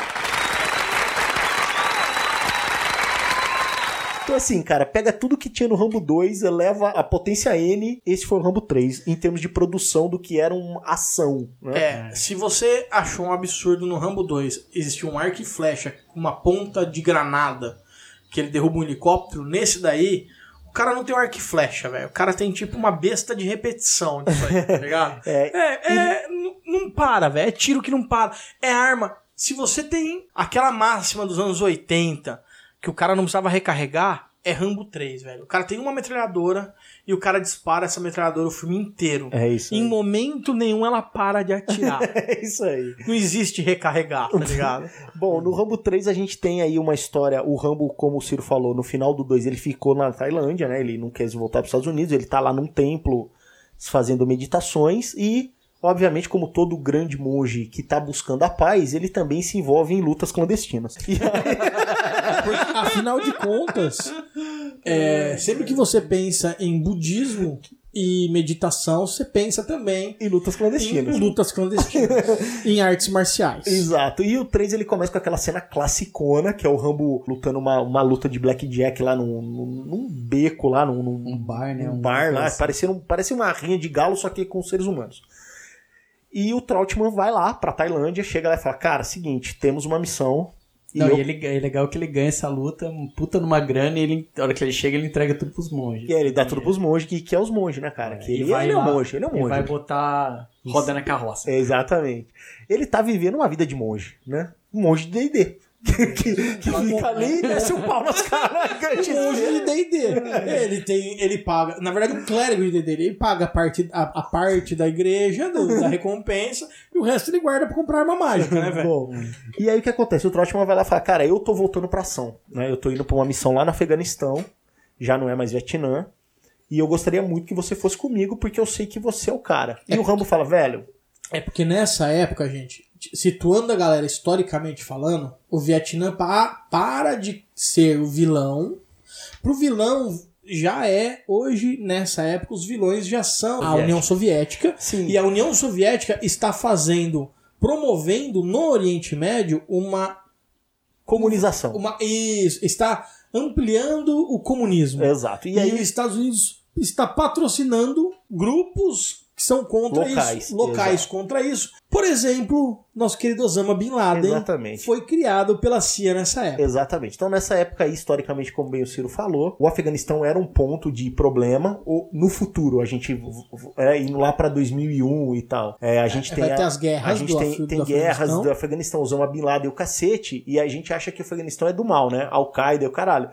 Então, assim, cara, pega tudo que tinha no Rambo 2, eleva a potência N. Esse foi o Rambo 3, em termos de produção do que era uma ação. Né? É, se você achou um absurdo no Rambo 2 existir um arco e flecha com uma ponta de granada que ele derruba um helicóptero, nesse daí, o cara não tem um arco e flecha, velho. O cara tem tipo uma besta de repetição disso aí, tá ligado? É, É, é, não para, velho. É tiro que não para. É arma. Se você tem aquela máxima dos anos 80, que o cara não precisava recarregar, é Rambo 3, velho. O cara tem uma metralhadora e o cara dispara essa metralhadora o filme inteiro. É isso. Em aí. momento nenhum ela para de atirar. É isso aí. não existe recarregar, tá ligado? Bom, no Rambo 3 a gente tem aí uma história. O Rambo, como o Ciro falou, no final do 2 ele ficou na Tailândia, né? Ele não quis voltar para os Estados Unidos, ele tá lá num templo fazendo meditações e. Obviamente, como todo grande monge que tá buscando a paz, ele também se envolve em lutas clandestinas. E aí, Afinal de contas, é, sempre que você pensa em budismo, e meditação, você pensa também E lutas em clandestinas. lutas clandestinas, em artes marciais. Exato. E o 3 ele começa com aquela cena classicona, que é o Rambo lutando uma, uma luta de blackjack lá num, num, num beco lá, num, num, Um bar, né? um Um bar lá, assim. parecia, um, parecia uma rinha de galo, só que com seres humanos. E o Trautmann vai lá pra Tailândia, chega lá e fala, cara, seguinte, temos uma missão. E Não, eu- e ele, é legal que ele ganha essa luta, um puta numa grana, e ele, na hora que ele chega, ele entrega tudo pros monges. E ele dá tudo pros monges, que, que é os monges, né, cara? que E ele, ele é um lá, monge, ele é um E monge. vai botar roda na carroça. Exatamente. Ele tá vivendo uma vida de monge, né? Um monge de D&D. Que, que, que fica ali e desce o pau nas caras. O monge de D&D. Ele tem, ele paga, na verdade o clérigo de D&D, ele paga a parte, a, a parte da igreja, do- da recompensa, e o resto ele guarda pra comprar arma mágica, né, velho? E aí o que acontece? O Trotman vai lá e fala, cara, eu tô voltando pra ação, né? Eu tô indo pra uma missão lá no Afeganistão, já não é mais Vietnã, e eu gostaria muito que você fosse comigo, porque eu sei que você é o cara. E o Rambo fala, velho, É porque nessa época, gente, situando a galera historicamente falando, o Vietnã pa- para de ser o vilão. Pro vilão já é, hoje, nessa época, os vilões já são a. União Soviética. Sim. E a União Soviética está fazendo, promovendo no Oriente Médio uma. comunização. uma isso, está ampliando o comunismo. Exato. E E, aí, os Estados Unidos está patrocinando grupos que são contra Locais, isso, locais exato. contra isso. Por exemplo, nosso querido Osama Bin Laden Exatamente. foi criado pela CIA nessa época. Exatamente. Então, nessa época historicamente, como bem o Ciro falou, o Afeganistão era um ponto de problema. Ou, no futuro, a gente é, indo lá pra 2001 e tal, é, a gente É, tem vai a, ter as guerras a gente do tem, Af- do tem guerras Afeganistão. do Afeganistão, Osama Bin Laden e o cacete, e a gente acha que o Afeganistão é do mal, né? Al-Qaeda e o caralho.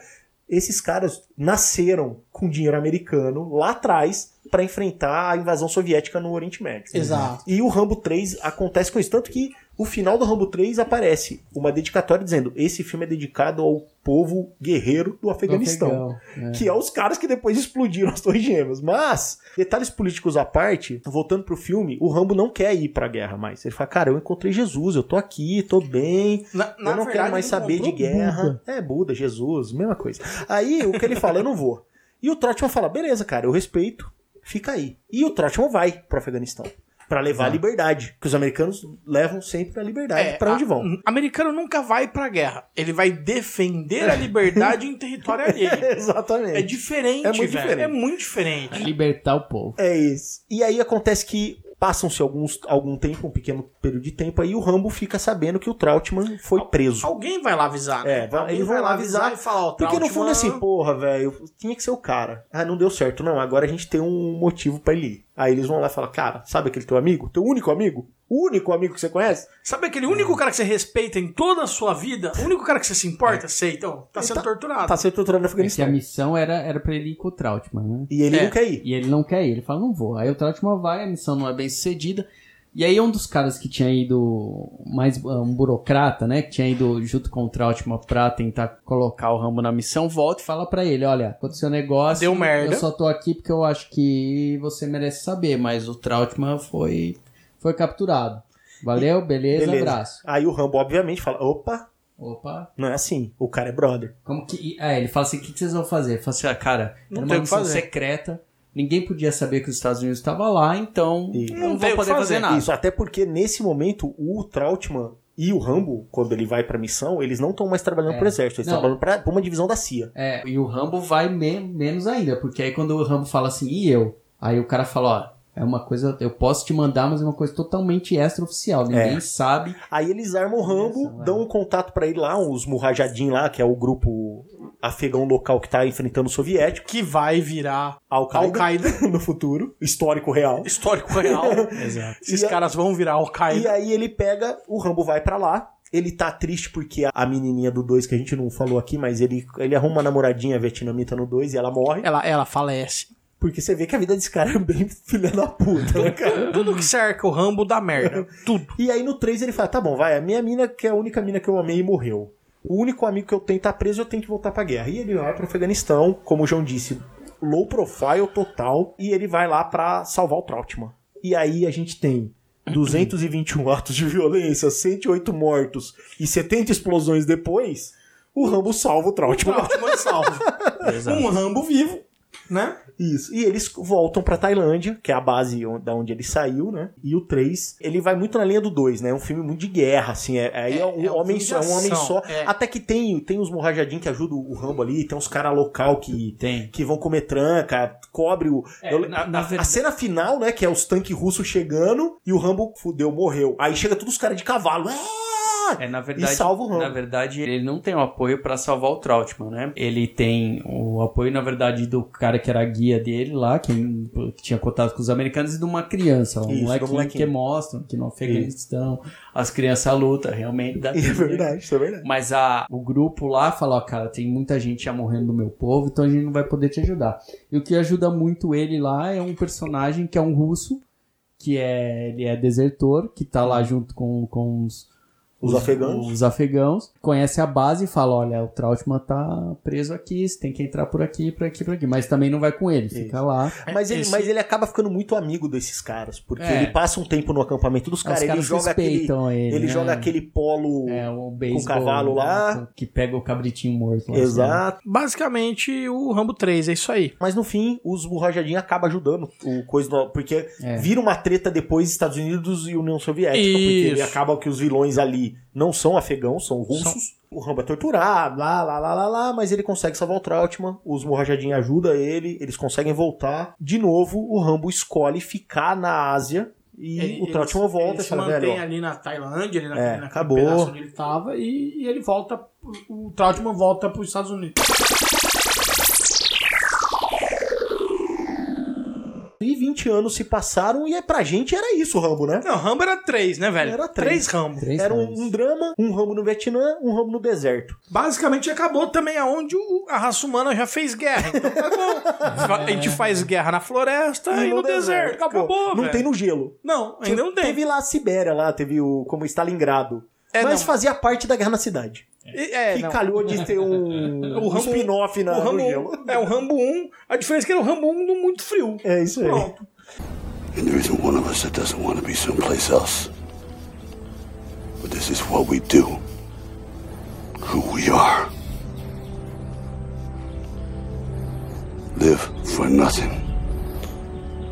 Esses caras nasceram com dinheiro americano lá atrás pra enfrentar a invasão soviética no Oriente Médio. Exato. E o Rambo 3 acontece com isso. Tanto que o final do Rambo 3 aparece uma dedicatória dizendo: esse filme é dedicado ao povo guerreiro do Afeganistão. Afegão, é. Que é os caras que depois explodiram as Torres Gêmeas. Mas, detalhes políticos à parte, voltando pro filme, o Rambo não quer ir pra guerra mais. Ele fala: Cara, eu encontrei Jesus, eu tô aqui, tô bem. Na, na eu não verdade, quero mais saber de guerra. Buda. É, Buda, Jesus, mesma coisa. Aí o que ele fala, eu não vou. E o Trotman fala, beleza, cara, eu respeito, fica aí. E o Trotman vai pro Afeganistão. Pra levar a liberdade. Que os americanos levam sempre a liberdade É, pra onde a- vão. americano nunca vai pra guerra. Ele vai defender a liberdade em território alheio. Exatamente. É diferente, É muito velho. diferente. É muito diferente. Libertar o povo. É isso. E aí acontece que passam-se alguns algum tempo, um pequeno período de tempo, aí o Rambo fica sabendo que o Trautmann foi preso. Alguém vai lá avisar, né? É, vai- Alguém eles vão vai lá avisar, e falar, ó, Porque no fundo é assim, porra, velho, tinha que ser o cara. Ah, não deu certo. Não, agora a gente tem um motivo pra ele ir. Aí eles vão lá e falam, cara, sabe aquele teu amigo? Teu único amigo? O único amigo que você conhece? Sabe aquele único cara que você respeita em toda a sua vida? O único cara que você se importa? Sei, então. Tá sendo torturado. Tá sendo torturado no É que a Afeganistão. missão era, era pra ele ir com o Trautmann, né? E ele É. não quer ir. E ele não quer ir. Ele fala, não vou. Aí o Trautmann vai, a missão não é bem sucedida. E aí um dos caras que tinha ido, mais um burocrata, né? Que tinha ido junto com o Trautmann pra tentar colocar o Rambo na missão, volta e fala pra ele, olha, aconteceu um negócio. Deu merda. Eu só tô aqui porque eu acho que você merece saber. Mas o Trautmann foi, foi capturado. Valeu, beleza, Beleza. abraço. Aí o Rambo, obviamente, fala, opa, Opa, não é assim. O cara é brother. como que... É, ele fala assim, o que, que vocês vão fazer? Ele fala assim, ah, cara, Não era uma missão secreta, ninguém podia saber que os Estados Unidos estavam lá, então E- não, Não tem vou o que poder fazer, fazer. nada. Isso, até porque nesse momento o Trautmann e o Rambo, quando ele vai pra missão, eles não estão mais trabalhando É. pro exército, eles Não. trabalham pra, pra uma divisão da CIA. É, e o Rambo vai me- menos ainda, porque aí quando o Rambo fala assim, e eu? Aí o cara fala, ó, é uma coisa, eu posso te mandar, mas é uma coisa totalmente extraoficial, ninguém sabe. Aí eles armam o Rambo, dão um contato pra ele lá, os Mujahideen lá, que é o grupo afegão local que tá enfrentando o soviético, Que vai virar Al-Qaeda Al-Qaeda. no futuro, histórico real. histórico real. Exato. Esses E a- caras vão virar E Al-Qaeda. aí ele pega, o Rambo vai pra lá, ele tá triste porque a, a menininha do 2, que a gente não falou aqui, mas ele, ele arruma uma namoradinha vietnamita no 2 e ela morre. Ela, ela falece. Porque você vê que a vida desse cara é bem filha da puta, né, cara? Tudo que cerca o Rambo dá merda. Tudo. E aí no 3 ele fala: tá bom, vai, a minha mina, que é a única mina que eu amei, morreu. O único amigo que eu tenho tá preso, eu tenho que voltar pra guerra. E ele vai pro Afeganistão, como o João disse, low profile total, e ele vai lá pra salvar o Trautmann. E aí a gente tem 221 atos de violência, 108 mortos e 70 explosões depois. O Rambo salva o Trautmann. Trautmann salva. Um Rambo vivo. Né? Isso. E eles voltam pra Tailândia, que é a base da onde ele saiu, né? E o 3, ele vai muito na linha do 2, né? É um filme muito de guerra, assim. É, aí é, É, um é homem só, é um homem só. é. Até que tem, tem os morrajadinhos que ajudam o Rambo ali, tem uns caras local que, Tem. que vão comer tranca, cobre o. É, eu- na- a, na a- cena final, né? Que é os tanques russos chegando e o Rambo fudeu, morreu. Aí chega todos os caras de cavalo. É! É, na verdade, E salva o Rambo. na verdade, ele não tem o apoio pra salvar o Trautmann, né? Ele tem o apoio, na verdade, do cara que era guia dele lá, que, tinha contato com os americanos, e de uma criança, um Isso, que mostram que no Afeganistão as crianças lutam realmente. Dá É verdade, isso é verdade. Mas a, o grupo lá fala, ó, cara, tem muita gente já morrendo do meu povo, então a gente não vai poder te ajudar. E o que ajuda muito ele lá é um personagem que é um russo, que é, ele é desertor, que tá lá junto com, com os, Os afegãos. os afegãos, conhece a base e fala, olha, o Trautmann tá preso aqui, você tem que entrar por aqui, por aqui, por aqui. Mas também não vai com ele, fica Isso. lá. Mas ele, Esse- mas ele acaba ficando muito amigo desses caras, porque É. ele passa um tempo no acampamento dos Os caras, ele joga aquele, respeitam ele, ele né? joga aquele polo É, o beisebol, cavalo lá. né, que pega o cabritinho morto. lá, assim. exato. Basicamente, o Rambo 3, é isso aí. Mas no fim, os Murrajadinhos acabam ajudando o coisa do- porque É. vira uma treta depois Estados Unidos e União Soviética, porque Isso. ele acaba que os vilões ali não são afegãos, são russos. O Rambo é torturado, lá, lá, lá, lá, lá, mas ele consegue salvar o Trautmann, os Murrajadinhos ajudam ele, eles conseguem voltar. De novo, o Rambo escolhe ficar na Ásia e Ele- o Trautmann volta ele e se fala, mantém velho, ali na Tailândia, ali na, É, naquele acabou. onde ele tava, e, e ele volta, o Trautmann volta pros Estados Unidos. E 20 anos se passaram e é, pra gente era isso o Rambo, né? Não, Rambo era três, né, velho? Era três. Rambo. Três Era um, um drama, um Rambo no Vietnã, um Rambo no deserto. Basicamente acabou também aonde o- a raça humana já fez guerra. Então acabou. A gente faz guerra na floresta e, no, deserto. Acabou, Não velho. tem no gelo. Não, ainda não tem. Teve lá a Sibéria, lá, teve o como Stalingrado. É, mas não. fazia parte da guerra na cidade. E- É, que não. calhou de ter um, O um Rambo- spin-off na- o Rambo no 1, gelo. é o Rambo 1. A diferença é que era o Rambo 1 no muito frio. É isso aí. Pronto. And there isn't one of us that doesn't want to be someplace else. But this is what we do. Who we are. Live for nothing.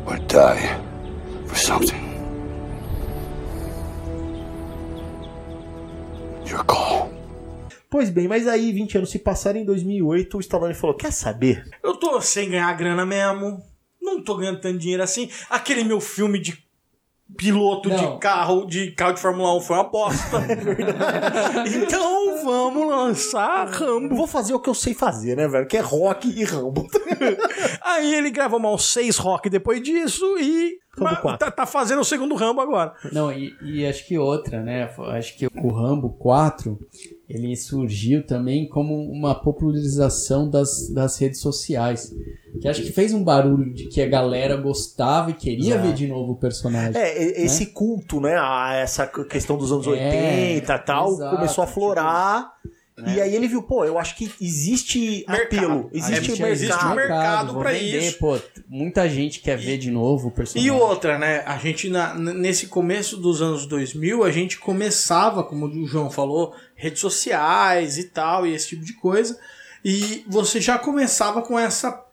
Or die for something. Your call. Pois bem, mas aí 20 anos se passaram em 2008, o Stallone falou: "Quer saber? Eu tô sem ganhar grana mesmo. Não tô ganhando tanto dinheiro assim. Aquele meu filme de piloto Não. de carro, de carro de Fórmula 1 foi uma bosta. então vamos lançar Rambo. Vou fazer o que eu sei fazer, né, velho? Que é rock e Rambo." Aí ele gravou mais seis rock depois disso e Rambo mas 4. tá, tá fazendo o segundo Rambo agora. Não, e, e acho que outra, né? Acho que o Rambo 4 ele surgiu também como uma popularização das, das redes sociais. Que acho que fez um barulho de que a galera gostava e queria Exato. ver de novo o personagem. É, e- esse culto, né, a essa questão dos anos É, 80 e tal, exato, começou a florar. E aí ele viu, pô, eu acho que existe Mercado. apelo, existe É, mercado. existe um mercado isso. Pô, muita gente quer ver de novo o personagem. E outra, né? A gente, na- nesse começo dos anos 2000, a gente começava, como o João falou, redes sociais e tal, e esse tipo de coisa. E você já começava com essa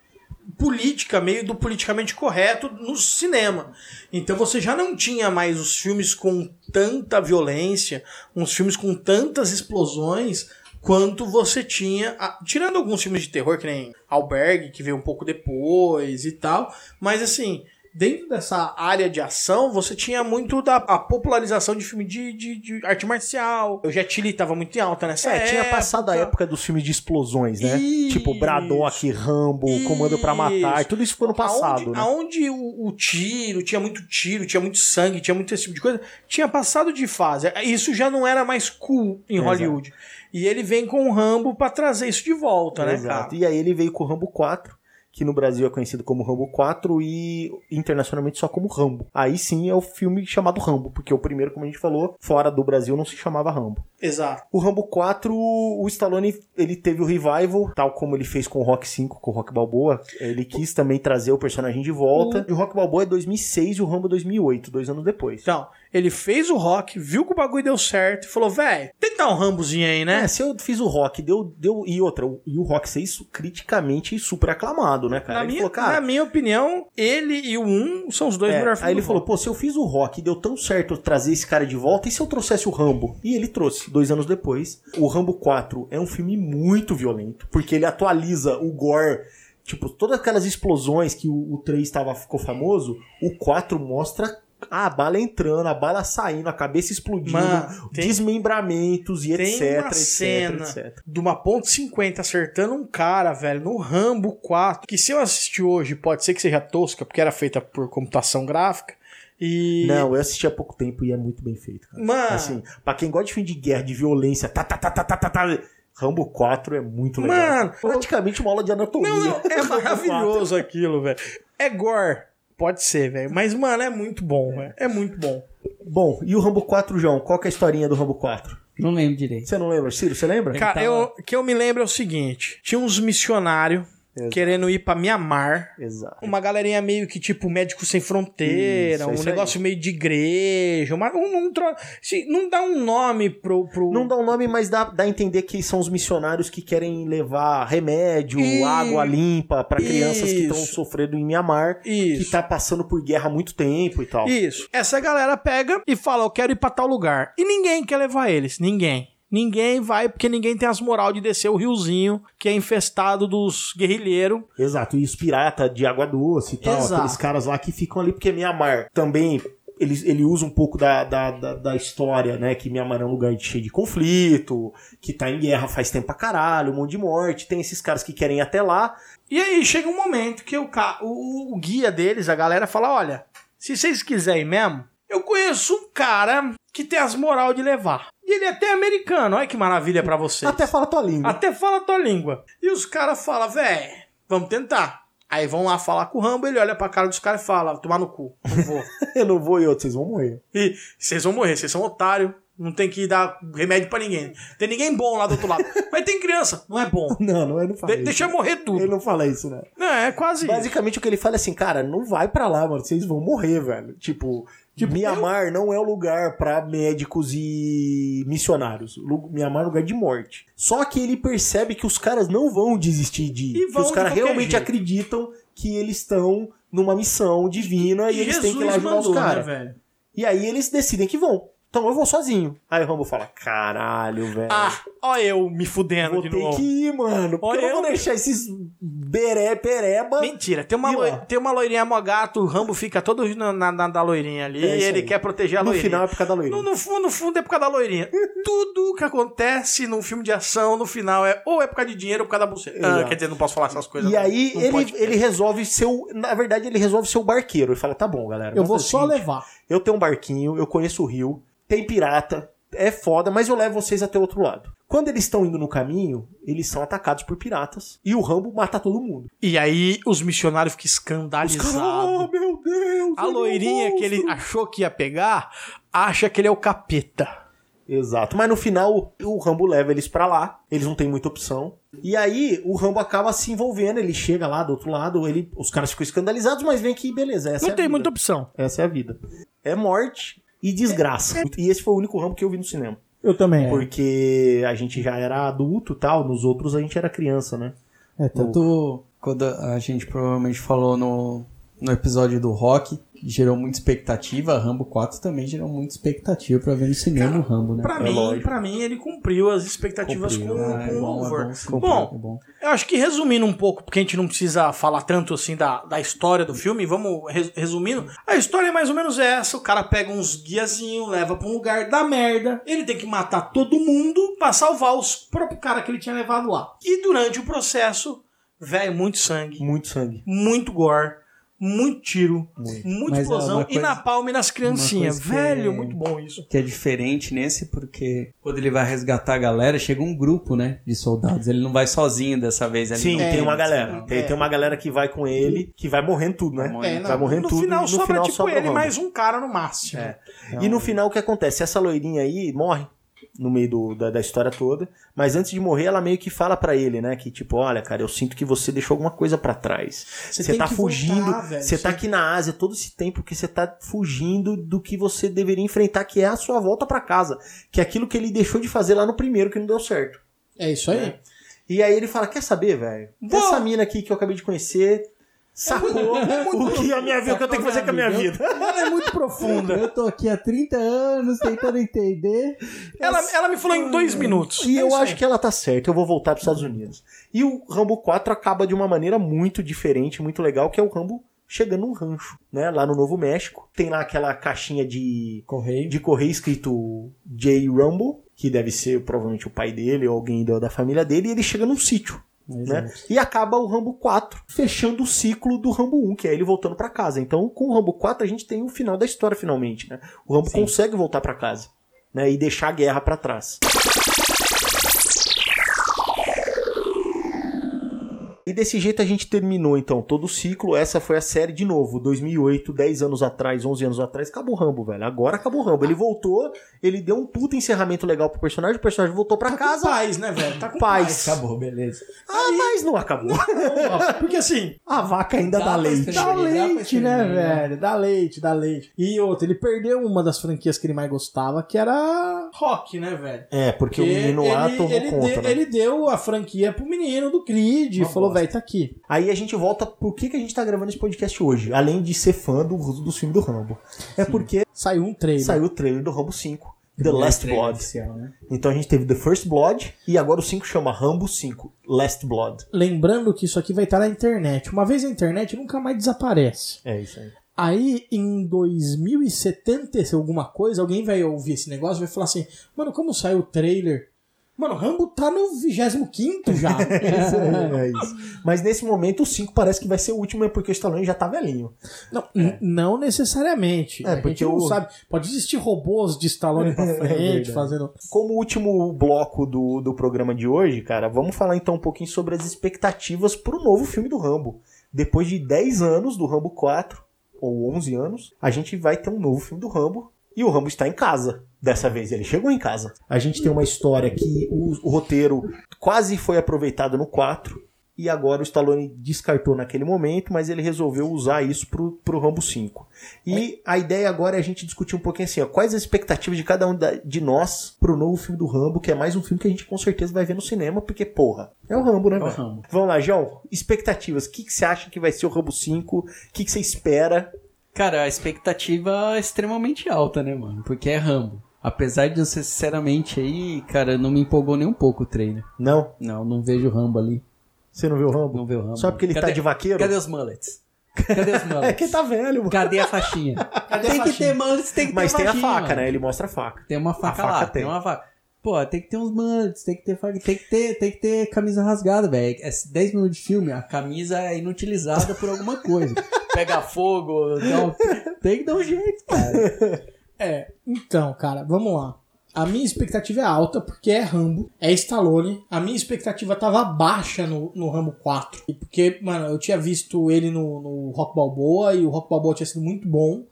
política, meio do politicamente correto no cinema. Então você já não tinha mais os filmes com tanta violência, uns filmes com tantas explosões, quanto você tinha. ah, Tirando alguns filmes de terror, que nem Albergue, que veio um pouco depois e tal. Mas assim, dentro dessa área de ação, você tinha muito da a popularização de filme de, de, de arte marcial. O Jet Li tava muito em alta nessa É, época. tinha passado a época dos filmes de explosões, né? Isso. Tipo Braddock, Rambo, Comando pra Matar, Isso. tudo isso foi no passado, aonde, né? aonde o, o tiro, tinha muito tiro, tinha muito sangue, tinha muito esse tipo de coisa, tinha passado de fase. Isso já não era mais cool em Exato. Hollywood. E ele vem com o Rambo pra trazer isso de volta, né, Exato. cara? E aí ele veio com o Rambo 4, que no Brasil é conhecido como Rambo 4 e internacionalmente só como Rambo. Aí sim é o filme chamado Rambo, porque o primeiro, como a gente falou, fora do Brasil não se chamava Rambo. Exato. O Rambo 4, o Stallone, ele teve o revival, tal como ele fez com o Rock 5, com o Rock Balboa. Ele quis também trazer o personagem de volta. E o Rock Balboa é 2006 e o Rambo 2008, dois anos depois. Então, ele fez o rock, viu que o bagulho deu certo e falou, velho, tem pintar um Rambozinho aí, né? É, se eu fiz o rock, deu, deu. E outra, o- e o rock ser isso criticamente super aclamado, né, cara? na, ele minha, falou, cara. na minha opinião, ele e o 1 são os dois É, melhores aí ele filmes falou, pô, se eu fiz o rock e deu tão certo eu trazer esse cara de volta, e se eu trouxesse o Rambo? E ele trouxe, dois anos depois. O Rambo 4 é um filme muito violento, porque ele atualiza o gore. Tipo, todas aquelas explosões que o, o 3 tava, ficou famoso, o 4 mostra a bala entrando, a bala saindo, a cabeça explodindo, Mano, tem- desmembramentos e Tem etc, uma etc, cena etc. de uma ponto .50 acertando um cara, velho, no Rambo 4, que se eu assistir hoje pode ser que seja tosca, porque era feita por computação gráfica. E. Não, eu assisti há pouco tempo e é muito bem feito, cara. Mano, Assim, pra quem gosta de filme de guerra, de violência, tá, tá, tá, tá, tá, tá, tá, Rambo 4 é muito legal. Mano, praticamente uma aula de anatomia. Não, não, é Rambo 4. maravilhoso aquilo, velho. É gore. Pode ser, velho. Mas, mano, é muito bom, velho. É muito bom. Bom, e o Rambo 4, João? Qual que é a historinha do Rambo 4? Não lembro direito. Você não lembra, Ciro? Você lembra? Cara, eu, que eu me lembro é o seguinte: tinha uns missionários Exato. querendo ir pra Mianmar. Exato. Uma galerinha meio que tipo Médicos Sem Fronteira, Isso, um isso negócio meio de igreja, uma, um, um tro- não dá um nome pro. pro... Não dá um nome, mas dá, dá a entender que são os missionários que querem levar remédio, E- água limpa pra crianças que estão sofrendo em Mianmar, Isso. que tá passando por guerra há muito tempo e tal. Isso. Essa galera pega e fala: Eu quero ir pra tal lugar. E ninguém quer levar eles. Ninguém. Ninguém vai porque ninguém tem as moral de descer o riozinho que é infestado dos guerrilheiros. Exato, e os piratas de água doce e tal, Exato. aqueles caras lá que ficam ali, porque Mianmar também. Ele, ele usa um pouco da, da, da, da história, né? Que Mianmar é um lugar cheio de conflito, que tá em guerra faz tempo pra caralho, um monte de morte. Tem esses caras que querem ir até lá. E aí chega um momento que o, ca- o, o guia deles, a galera, fala: Olha, se vocês quiserem mesmo, eu conheço um cara que tem as moral de levar. E ele é até americano, olha que maravilha pra vocês. Até fala tua língua. Até fala tua língua. E os caras falam, véi, vamos tentar. Aí vão lá falar com o Rambo, ele olha pra cara dos caras e fala, tomar no cu, não vou. Eu não vou e outros, vocês vão morrer. e vocês vão morrer, vocês são otários, não tem que dar remédio pra ninguém. Tem ninguém bom lá do outro lado. Mas tem criança, não é bom. Não, não, ele não fala De- isso. deixa morrer tudo. Ele não fala isso, né? Não, é quase isso. Basicamente o que ele fala é assim, cara, não vai pra lá, mano, vocês vão morrer, velho. Tipo, Mianmar não é o lugar pra médicos e missionários. Lu- Mianmar é um lugar de morte. Só que ele percebe que os caras não vão desistir de ir. E que os caras realmente jeito. acreditam que eles estão numa missão divina e eles têm que ir lá ajudar os né, caras. velho? e aí eles decidem que vão. Então eu vou sozinho. Aí o Rambo fala, caralho, velho. Ah, ó eu me fudendo Vou de ter novo. que ir, mano. Porque eu não vou eu- deixar esses beré pereba. Mentira, tem uma, lá? tem uma loirinha mogato, o Rambo fica todo na, na, da loirinha ali É e ele aí. quer proteger a No loirinha. final é por causa da loirinha. No, no fundo, no fundo é por causa da loirinha. Tudo que acontece num filme de ação, no final, é ou é por causa de dinheiro ou por causa da buceta. Ah, quer dizer, não posso falar essas coisas. E não. aí Não ele, ele resolve ser o. Na verdade, ele resolve ser o barqueiro. Ele fala: tá bom, galera. Eu vou o só seguinte, levar. Eu tenho um barquinho, eu conheço o rio, tem pirata, é foda, mas eu levo vocês até o outro lado. Quando eles estão indo no caminho, eles são atacados por piratas. E o Rambo mata todo mundo. E aí os missionários ficam Os caras, oh, escandalizados. meu Deus! A loirinha que ele monstro." achou que ia pegar, acha que ele é o capeta. Exato. Mas no final, o Rambo leva eles pra lá. Eles não têm muita opção. E aí, o Rambo acaba se envolvendo. Ele chega lá do outro lado. Ele, os caras ficam escandalizados, mas vem que beleza. Essa Não é a tem vida. muita opção. Essa é a vida. É morte e desgraça. E esse foi o único Rambo que eu vi no cinema. Eu também. Porque a gente já era adulto e tal. Nos outros a gente era criança, né? É, tanto. Quando a gente provavelmente falou no, no episódio do Rock, gerou muita expectativa, Rambo 4 também gerou muita expectativa pra ver no cinema o Rambo, né? Pra É mim, pra mim, ele cumpriu as expectativas Cumpriu. com, Ah, é com o bom, é Over. bom, sim. Bom, É bom. Eu acho que resumindo um pouco, porque a gente não precisa falar tanto assim da, da história do filme, vamos res- resumindo. A história é mais ou menos essa: o cara pega uns guiazinhos, leva pra um lugar da merda, ele tem que matar todo mundo pra salvar os próprios cara que ele tinha levado lá. E durante o processo, velho, muito sangue, Muito sangue. muito gore. Muito tiro, muita Mas é explosão e coisa- napalm nas criancinhas. Velho, é- muito bom isso. Que é diferente nesse, porque quando ele vai resgatar a galera, chega um grupo, né? De soldados. Ele não vai sozinho dessa vez. ele Sim, não tem uma galera. Tem, tem uma galera que vai com ele, que vai morrendo tudo, né? Vai É, não, vai morrendo no tudo. final e no sobra final tipo sobra ele mais um cara no máximo. É. E no final o que acontece? Essa loirinha aí morre. No meio do- da, da história toda. Mas antes de morrer, ela meio que fala pra ele, né? Que tipo, olha, cara, eu sinto que você deixou alguma coisa pra trás. Você tá fugindo, voltar, você tá aqui na Ásia todo esse tempo que você tá fugindo do que você deveria enfrentar, que é a sua volta pra casa. Que é aquilo que ele deixou de fazer lá no primeiro, que não deu certo. É isso aí. E aí ele fala: Quer saber, velho? Essa mina aqui que eu acabei de conhecer sacou o que a minha vida, o que eu tenho que fazer com a minha vida. Ela é muito profunda. Eu tô aqui há 30 anos tentando entender. Ela, ela me falou em dois minutos. E É eu acho aí. que ela tá certa, eu vou voltar pros Estados Unidos. E o Rambo 4 acaba de uma maneira muito diferente, muito legal, que é o Rambo chegando num rancho, né? Lá no Novo México. Tem lá aquela caixinha de Correio. de correio escrito J. Rumble, que deve ser provavelmente o pai dele ou alguém da família dele, e ele chega num sítio. Né? E acaba o Rambo 4, fechando o ciclo do Rambo 1, que é ele voltando pra casa. Então, com o Rambo 4, a gente tem o final da história finalmente, né? O Rambo consegue voltar pra casa, né? E deixar a guerra pra trás. E desse jeito a gente terminou então todo o ciclo. Essa foi a série de novo, 2008, 10 anos atrás, 11 anos atrás, acabou o Rambo, velho. Agora acabou o Rambo. Ele voltou, ele deu um puta encerramento legal pro personagem, o personagem voltou pra Tá com casa. paz, né, velho? Tá com Paz. paz. Acabou, beleza. Ah, mas não acabou. Porque assim, A vaca ainda Dá dá leite. dá leite, né, né? velho? Dá leite, dá leite. E outra, ele perdeu uma das franquias que ele mais gostava, que era rock, né, velho? É, porque o Porque menino lá ele, tomou ele, conta, de- né? ele deu a franquia pro menino do Creed e falou. Velho, tá aqui. Aí a gente volta por que, que a gente tá gravando esse podcast hoje, além de ser fã do, do filme do Rambo. É porque Saiu um trailer. saiu o trailer do Rambo 5, The Last Blood. né? Então a gente teve The First Blood e agora o 5 chama Rambo 5, Last Blood. Lembrando que isso aqui vai estar na internet. Uma vez na internet, nunca mais desaparece. É isso aí. Aí, em 2070, se alguma coisa, alguém vai ouvir esse negócio e vai falar assim: Mano, como saiu o trailer? Mano, Rambo tá no 25 já. É isso. Mas nesse momento o 5 parece que vai ser o último, é porque o Stallone já tá velhinho. não, n- não necessariamente. É, a porque gente não o- sabe. Pode existir robôs de Stallone pra É frente, verdade. fazendo. Como último bloco do, do programa de hoje, cara, vamos falar então um pouquinho sobre as expectativas pro novo filme do Rambo. Depois de 10 anos do Rambo 4, ou 11 anos, a gente vai ter um novo filme do Rambo. E o Rambo está em casa. Dessa vez ele chegou em casa. A gente tem uma história que o, o roteiro quase foi aproveitado no 4. E agora o Stallone descartou naquele momento, mas ele resolveu usar isso pro, pro Rambo 5. E a ideia agora é a gente discutir um pouquinho assim, ó, quais as expectativas de cada um da- de nós pro novo filme do Rambo, que é mais um filme que a gente com certeza vai ver no cinema, porque, porra, é o Rambo, né, É o? Rambo. Vamos lá, João. Expectativas. O que, que você acha que vai ser o Rambo 5? O que, que você espera? Cara, a expectativa é extremamente alta, né, mano? Porque é Rambo. Apesar de eu ser sinceramente aí, cara, não me empolgou nem um pouco o trailer. Não? Não, não vejo o Rambo ali. Você não viu o Rambo? Não vê o Rambo. Só porque ele tá de vaqueiro? Cadê os mullets? Cadê os É mullets? que tá velho, mano. Cadê a faixinha? Cadê a tem que faixinha? ter mullets, tem que Mas ter tem a faca, mano. né? Ele mostra a faca. Tem uma faca, faca lá, tem. tem. uma faca. Pô, tem que ter uns mullets, tem que ter faca, tem que ter, tem que ter camisa rasgada, velho. É 10 minutos de filme, a camisa é inutilizada por alguma coisa. Pega fogo, um- tem que dar um jeito, cara. É, então, cara, vamos lá. A minha expectativa é alta, porque é Rambo, é Stallone. A minha expectativa tava baixa no, no Rambo 4. E Porque, mano, eu tinha visto ele no, no Rock Balboa e o Rock Balboa tinha sido muito bom.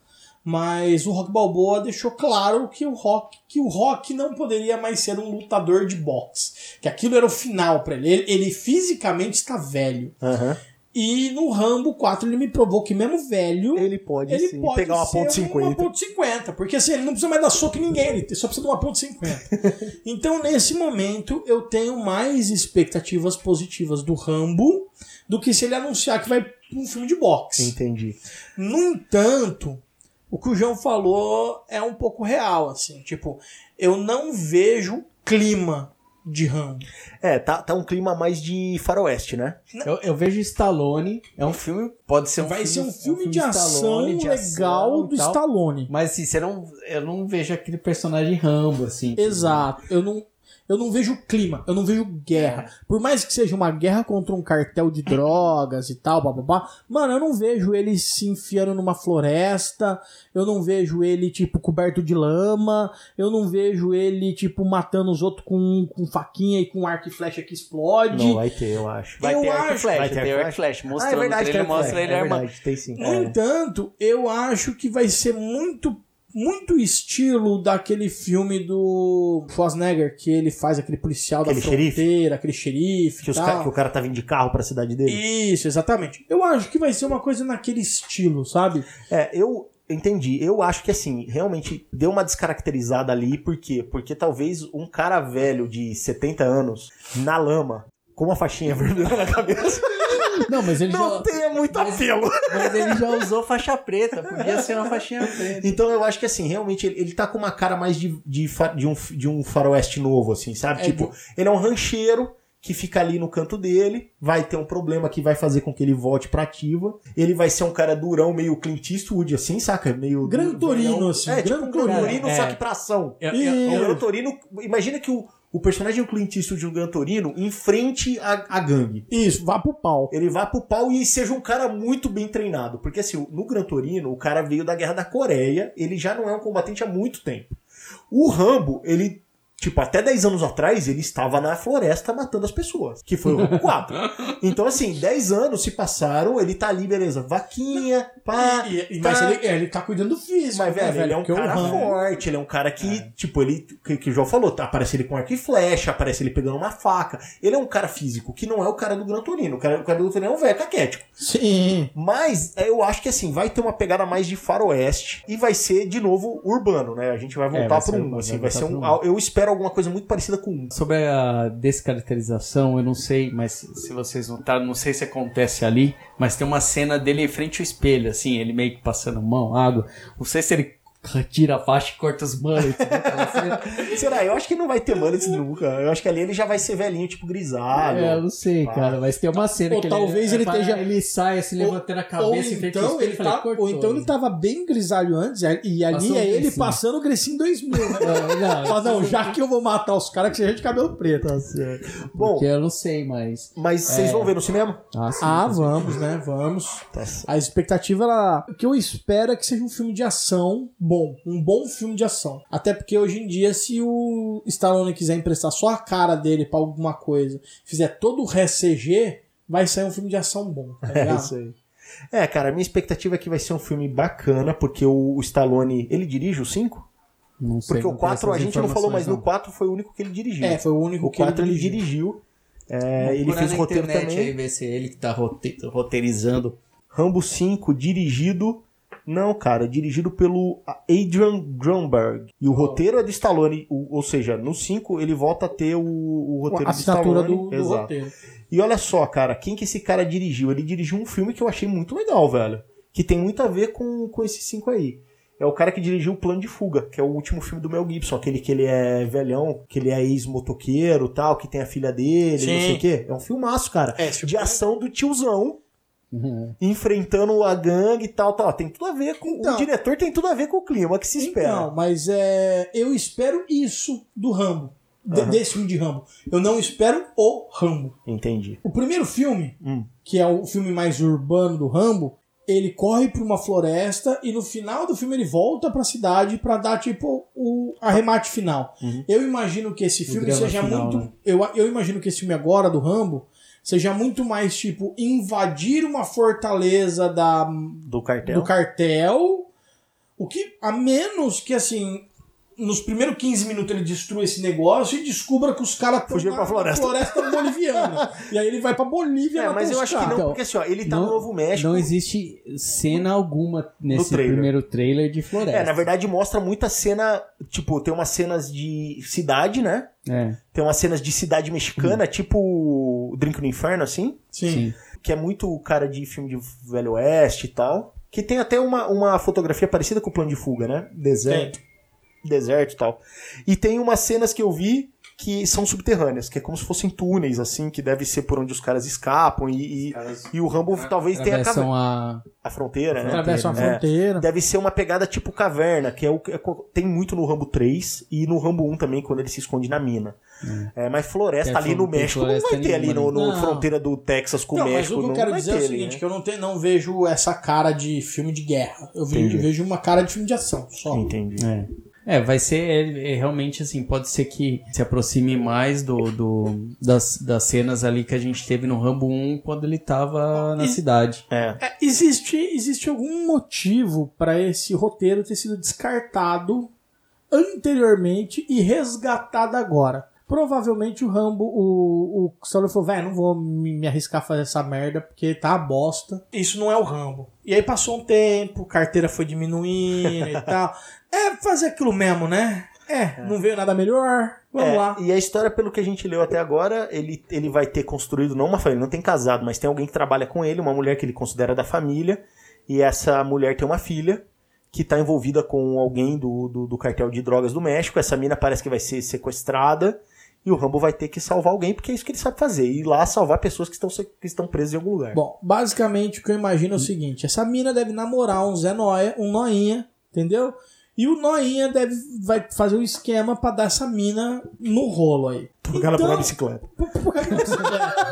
Mas o Rock Balboa deixou claro que o Rock, que o Rock não poderia mais ser um lutador de boxe. Que aquilo era o final pra ele. Ele, ele fisicamente está velho. Aham. E no Rambo 4 ele me provou que mesmo velho, Ele pode ele sim pode pegar uma ponto 50. Uma ponto 50, porque assim, ele não precisa mais dar soco em ninguém, ele só precisa de uma ponto 50. então, nesse momento, eu tenho mais expectativas positivas do Rambo do que se ele anunciar que vai pra um filme de boxe. Entendi. No entanto, o que o João falou é um pouco real, assim, tipo, eu não vejo clima de Rambo. É, tá, tá um clima mais de faroeste, né? Eu, eu vejo Stallone, é um filme, pode ser um vai filme, ser um filme, de, Stallone, ação de legal ação e do tal. Stallone. Mas assim, você não, eu não vejo aquele personagem Rambo, assim. Exato. Eu não, eu não vejo clima, eu não vejo guerra. Por mais que seja uma guerra contra um cartel de drogas e tal, bababá, mano, eu não vejo ele se enfiando numa floresta, eu não vejo ele, tipo, coberto de lama, eu não vejo ele, tipo, matando os outros com, com faquinha e com arco e flecha que explode. Não, vai ter, eu acho. Vai Eu ter arco e flecha, vai ter arco e flecha. Ah, Mostrando o trailer, tem mostra flecha, ele é armado. verdade, tem sim. No entanto, eu acho que vai ser muito muito estilo daquele filme do Schwarzenegger, que ele faz aquele policial Aquele da fronteira, aquele xerife Que, ca- que o cara tá vindo de carro pra cidade dele. Isso, exatamente. Eu acho que vai ser uma coisa naquele estilo, sabe? É, eu entendi. Eu acho que assim, realmente deu uma descaracterizada ali, por quê? Porque talvez um cara velho de 70 anos, na lama, com uma faixinha vermelha na cabeça, Não, mas ele não já. tenha muito apelo. Mas ele já usou faixa preta, podia ser uma faixinha preta. Então eu acho que assim, realmente ele, ele tá com uma cara mais de, de, de um, de um faroeste novo, assim, sabe? É, tipo, ele é um rancheiro que fica ali no canto dele, vai ter um problema que vai fazer com que ele volte pra ativa. Ele vai ser um cara durão, meio Clint Eastwood, assim, saca? Meio. Gran Torino, assim, É, tipo Gran um Gran Torino. Torino, É. só que pra ação. Eu- E- eu- O Gran Torino, imagina que o, o personagem do Clint Eastwood do Gran Torino enfrente a, a gangue. Isso, vá pro pau. Ele vá pro pau e seja um cara muito bem treinado. Porque assim, no Gran Torino, o cara veio da Guerra da Coreia, ele já não é um combatente há muito tempo. O Rambo, ele, tipo, até 10 anos atrás, ele estava na floresta matando as pessoas. Que foi o Rambo 4. Então, assim, 10 anos se passaram, ele tá ali, beleza, vaquinha, pá. E- e- tá. mas ele, é, ele tá cuidando do físico, Mas, né, velho, ele é um cara forte, ele é um cara que, tipo, ele, que, que o João falou, tá, aparece ele com arco e flecha, aparece ele pegando uma faca. Ele é um cara físico, que não é o cara do Gran Torino. O cara, o cara do Gran Torino é um velho caquético. Sim. Mas é, eu acho que assim, vai ter uma pegada mais de faroeste e vai ser de novo urbano, né? A gente vai voltar vai ser pro um, assim, vai vai ser um, eu espero alguma coisa muito parecida com. Sobre a descaracterização, eu não sei, mas se vocês notaram, não sei se acontece ali, mas tem uma cena dele em frente ao espelho, assim, ele meio que passando mão, água. Não sei se ele tira a faixa e corta os mullets. né. Será? Eu acho que não vai ter mullets nunca. Eu acho que ali ele já vai ser velhinho, tipo grisalho. É, eu não sei, cara, mas tem uma cena Ou que talvez ele, ele esteja- ele sai assim, levantando a Ou cabeça ao então, ele e tá, cortou. ou então ele tava bem grisalho antes, e ali Passou é ele passando o Grecinho 2000, né? É, não, Fala, não, já que eu vou matar os caras, que seja de cabelo preto. Bom, porque eu não sei, mas... mas vocês vão ver no cinema? Ah, sim, Ah, vamos, né? Vamos. Tá. A expectativa, ela, o que eu espero é que seja um filme de ação bom. Um bom filme de ação. Até porque hoje em dia, se o Stallone quiser emprestar só a cara dele pra alguma coisa, fizer todo o CG, vai sair um filme de ação bom. Tá É isso aí. É, cara, a minha expectativa é que vai ser um filme bacana, porque o, o Stallone, ele dirige o 5? Não sei, Porque o não tenho 4 a gente não falou, mas informações, no não. 4 foi o único que ele dirigiu. É, foi o único o que ele 4 ele dirigiu. dirigiu. É, ele fez roteiro internet também. Aí, ver se é ele que tá rote- roteirizando. Rambo 5, dirigido. Não, cara, dirigido pelo Adrian Grunberg. E o roteiro é de Stallone. ou seja, no 5 ele volta a ter o, o roteiro A de assinatura Stallone. do, do Exato. roteiro. E olha só, cara, quem que esse cara dirigiu? Ele dirigiu um filme que eu achei muito legal, velho. Que tem muito a ver com, com esses cinco aí. É o cara que dirigiu o Plano de Fuga, que é o último filme do Mel Gibson, aquele que ele é velhão, que ele é ex-motoqueiro tal, que tem a filha dele, Sim. não sei o quê. É um filmaço, cara. É, de é- ação do tiozão, Uhum. enfrentando a gangue e tal, tal. Tem tudo a ver com. Então- o diretor tem tudo a ver com o clima que se espera. Então, mas é, eu espero isso do Rambo. de- Aham. Desse filme de Rambo. Eu não espero o Rambo. Entendi. O primeiro filme, Hum. que é o filme mais urbano do Rambo, ele corre pra uma floresta e no final do filme ele volta pra cidade pra dar tipo o arremate final. Uhum. Eu imagino que esse filme seja final, muito. né? Eu, eu imagino que esse filme agora do Rambo seja muito mais tipo invadir uma fortaleza da, Do cartel. do cartel. O que, a menos que assim. Nos primeiros 15 minutos ele destrua esse negócio e descubra que os caras estão Fugiram pra floresta. floresta boliviana. e aí ele vai pra Bolívia É, mas eu acho que não, Então, porque assim, ó, ele tá não- no Novo México. Não existe cena alguma nesse trailer. primeiro trailer de floresta. É, na verdade mostra muita cena, tipo, tem umas cenas de cidade, né? É, Tem umas cenas de cidade mexicana, tipo o Drink no Inferno, assim, Sim. sim. que é muito cara de filme de Velho Oeste e tal. Que tem até uma, uma fotografia parecida com o plano de fuga, né? Deserto. Deserto e tal. E tem umas cenas que eu vi que são subterrâneas, que é como se fossem túneis, assim, que deve ser por onde os caras escapam. E, e, e o Rambo talvez tenha a, cave- Atravessam a... a fronteira, né? Atravessa uma É. fronteira. Deve ser uma pegada tipo caverna, que é o que é tem muito no Rambo 3 e no Rambo 1 também, quando ele se esconde na mina. É, mas floresta Tem ali no México não vai ter ali no, no Não. fronteira do Texas com Não, o mas México. o que eu não quero vai dizer ter é o seguinte, né? que eu não, te- não vejo essa cara de filme de guerra. Eu vejo, Entendi. vejo uma cara de filme de ação, só. Entendi. É. É, vai ser é, é, realmente assim, pode ser que se aproxime mais do, do das, das cenas ali que a gente teve no Rambo 1 quando ele tava na E- cidade. É. É, existe, existe algum motivo para esse roteiro ter sido descartado anteriormente e resgatado agora? Provavelmente o Rambo, o, o Stallone falou, velho, não vou me, me arriscar a fazer essa merda porque tá a bosta. Isso não é o Rambo. E aí passou um tempo, carteira foi diminuindo e tal. É fazer aquilo mesmo, né? É, não veio nada melhor, vamos É, lá. E a história, pelo que a gente leu até agora, ele, ele vai ter construído, não uma família, não tem casado, mas tem alguém que trabalha com ele, uma mulher que ele considera da família, e essa mulher tem uma filha que tá envolvida com alguém do, do, do cartel de drogas do México. Essa mina parece que vai ser sequestrada, e o Rambo vai ter que salvar alguém, porque é isso que ele sabe fazer, ir lá salvar pessoas que estão, que estão presas em algum lugar. Bom, basicamente o que eu imagino é o seguinte: essa mina deve namorar um Zé Noia, um Noinha, entendeu? E o Noinha deve vai fazer um esquema pra dar essa mina no rolo aí. Porque ela pegou a bicicleta.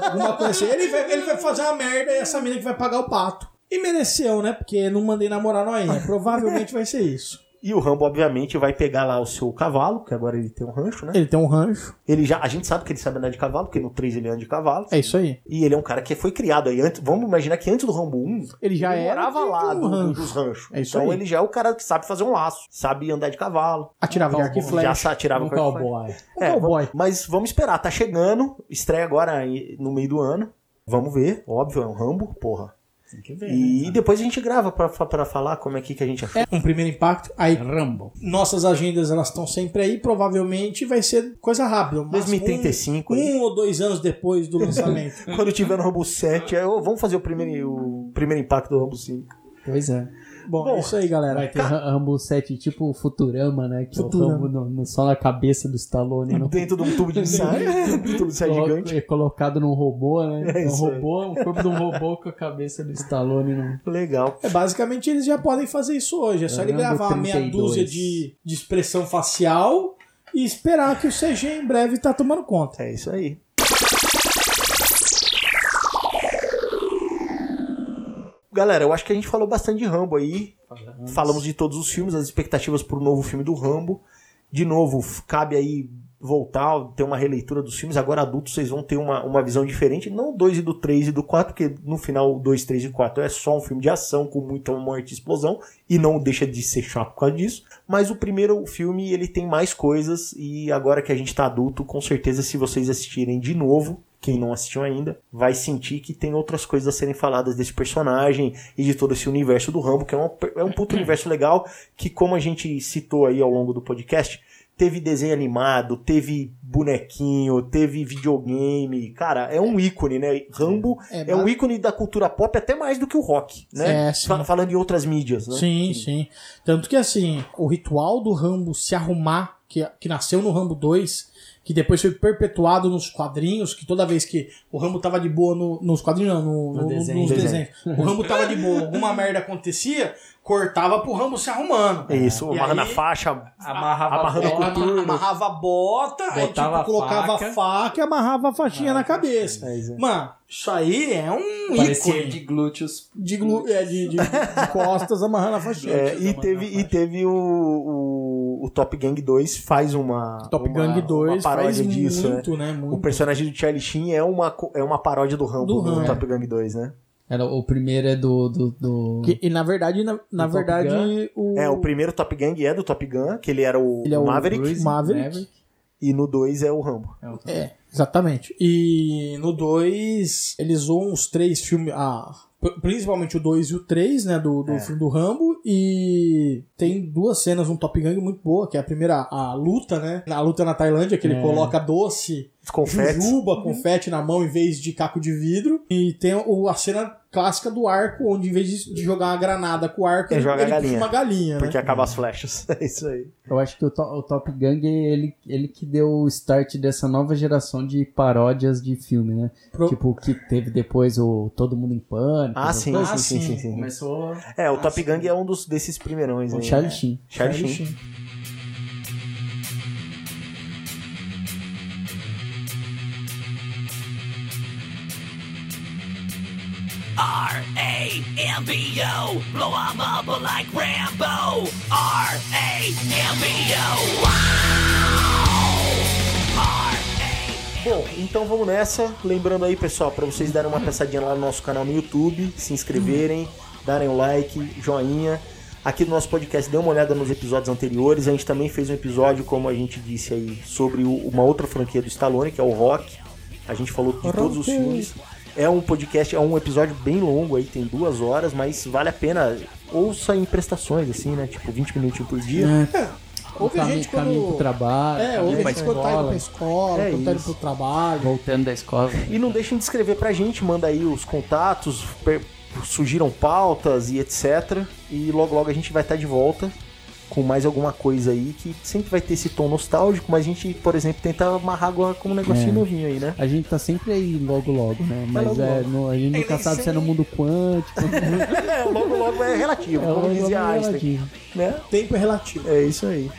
Alguma coisa assim. Ele vai, ele vai fazer uma merda e essa mina que vai pagar o pato. E mereceu, né? Porque não mandei namorar Noinha. Provavelmente vai ser isso. E o Rambo, obviamente, vai pegar lá o seu cavalo, que agora ele tem um rancho, né? Ele tem um rancho. Ele já, a gente sabe que ele sabe andar de cavalo, porque no 3 ele anda de cavalo. É isso aí. E ele é um cara que foi criado aí antes. Vamos imaginar que antes do Rambo 1, Ele já ele era morava lá um do- rancho. dos ranchos. É isso então aí. ele já é o cara que sabe fazer um laço, sabe andar de cavalo. Atirava de arco e Já flecha. sa- atirava Um com cowboy. Um É, cowboy. mas vamos esperar, tá chegando. Estreia agora no meio do ano. Vamos ver, óbvio, é um Rambo, porra. Tem que ver. E depois a gente grava pra, pra falar como é que, que a gente achou. É um primeiro impacto. Aí Rambo. nossas agendas elas estão sempre aí, provavelmente vai ser coisa rápida. no máximo 2035 Um, aí. um ou dois anos depois do lançamento. Quando tiver no Rambo 7, aí, ô, vamos fazer o primeiro, o primeiro impacto do Rambo 5. Pois é. Bom, Bom, é isso aí, galera. Vai ter Ra- Rambo 7 tipo Futurama, né? Que Futurama. é o Rambo no- no- só na cabeça do Stallone. No, Dentro de um tubo de ensaio. um tubo de ensaio gigante. é colocado num robô, né? É um isso aí. robô, o corpo de um robô com a cabeça do Stallone. No... Legal. É, basicamente eles já podem fazer isso hoje. É só ele gravar uma meia 32. dúzia de, de expressão facial e esperar que o CG em breve tá tomando conta. É isso aí. Galera, eu acho que a gente falou bastante de Rambo aí. Falamos de todos os filmes, as expectativas pro novo filme do Rambo. De novo, cabe aí voltar, ter uma releitura dos filmes. Agora adultos vocês vão ter uma, uma visão diferente. Não o 2 e do 3 e do 4, porque no final o 2, 3 e 4 é só um filme de ação com muita morte e explosão. E não deixa de ser chato por causa disso. Mas o primeiro filme, ele tem mais coisas. E agora que a gente tá adulto, com certeza se vocês assistirem de novo, quem não assistiu ainda, vai sentir que tem outras coisas a serem faladas desse personagem e de todo esse universo do Rambo, que é um, é um puto universo legal, que como a gente citou aí ao longo do podcast, teve desenho animado, teve bonequinho, teve videogame, cara, é um ícone, né? Rambo É, é, um mas- ícone da cultura pop até mais do que o rock, né? É, sim. Fa- Falando em outras mídias, né? Sim, sim. Tanto que assim, o ritual do Rambo se arrumar, que, que nasceu no Rambo 2, que depois foi perpetuado nos quadrinhos, que toda vez que o Rambo tava de boa no- nos quadrinhos, não, no, no- desenho. nos Desenho. desenhos. O Rambo tava de boa, alguma merda acontecia, cortava pro Rambo se arrumando. É isso, amarrando a faixa, Amarrava amarrando a o bola. coturno. Amarrava a bota, aí tipo, colocava faca. a faca e amarrava a faixinha na cabeça. É. Mano, isso aí é um Parecia ícone de glúteos. de, glu- é, de, de- de costas amarrando a faixinha. É, e teve, e teve o, o, o Top Gang 2 faz uma, Top uma, Gang 2 uma paródia faz disso, né? muito, né? Muito. O personagem do Charlie Sheen é uma, é uma paródia do Rambo Do do, Rambo. Top Gang 2, né? Era, o primeiro é do. do, do... Que- e na verdade, na, na verdade, o. É, o primeiro Top Gang é do Top Gun, que ele era o, Ele é o Maverick, Bruce Maverick. e no 2 é o Rambo. É, exatamente. E no 2, eles zoam os três filmes. Ah, principalmente o 2 e o 3, né? Do, do É. filme do Rambo. E tem duas cenas no Top Gun muito boa, que é a primeira, a luta, né? A luta na Tailândia, que ele coloca doce. Os confetes. Jujuba, confete na mão em vez de caco de vidro. E tem o, a cena clássica do arco, onde em vez de, de jogar uma granada com o arco, Ele joga a ele puxa galinha. uma galinha, Porque né? acaba as flechas. É isso aí. Eu acho que o, To- o Top Gang, ele, ele que deu o start dessa nova geração de paródias de filme, né? Pro- Tipo, que teve depois o Todo Mundo em Pânico. Ah, sim, coisas. sim, sim, sim. sim, sim. Começou. É, o Top Gang é um dos, desses primeirões. O aí, Charlie né? Sheen. Charlie Charlie Sheen. Sheen. R-A-M-B-O. Blow 'em up like Rambo. R-A-M-B-O. Bom, então vamos nessa. Lembrando aí, pessoal, para vocês darem uma passadinha lá no nosso canal no YouTube, se inscreverem, darem o like, joinha. Aqui no nosso podcast, dê uma olhada nos episódios anteriores. A gente também fez um episódio, como a gente disse aí, sobre o- uma outra franquia do Stallone, que é o Rock. A gente falou de todos os filmes. É um podcast, é um episódio bem longo aí, tem duas horas, mas vale a pena. Ouça em prestações, assim, né? Tipo, 20 minutinhos por dia. Ouve a caminho, gente caminho pro quando... trabalho, É, caminho ouve a pra gente quando tá indo pra escola, É quando tá indo pro trabalho. Voltando da escola. E não deixem de escrever pra gente, manda aí os contatos, per- surgiram pautas e etc. E logo logo a gente vai estar de volta com mais alguma coisa aí que sempre vai ter esse tom nostálgico, mas a gente, por exemplo, tenta amarrar agora com um negocinho É. novinho aí, né? A gente tá sempre aí logo logo, né? Mas logo, é, logo. no- a gente nunca sabe se é no mundo quântico. É, logo logo é relativo, É, como logo dizia logo é Einstein. relativo. Né? Tempo é relativo. É isso aí.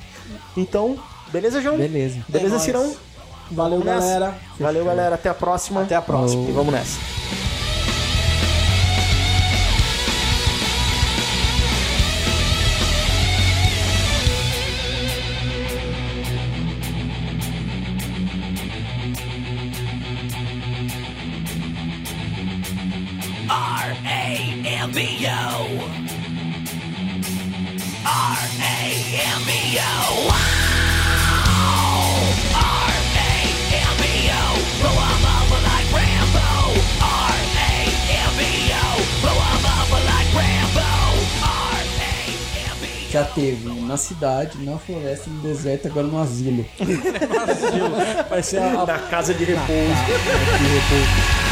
Então, beleza, João? Beleza. Beleza, nóis. Cirão? Valeu, Vamos nessa? galera. Valeu, galera. Até a próxima. Até a próxima. E vamos nessa. Já teve na cidade, na floresta, no deserto, agora no asilo. Vai ser a, Da casa de repouso. De repouso.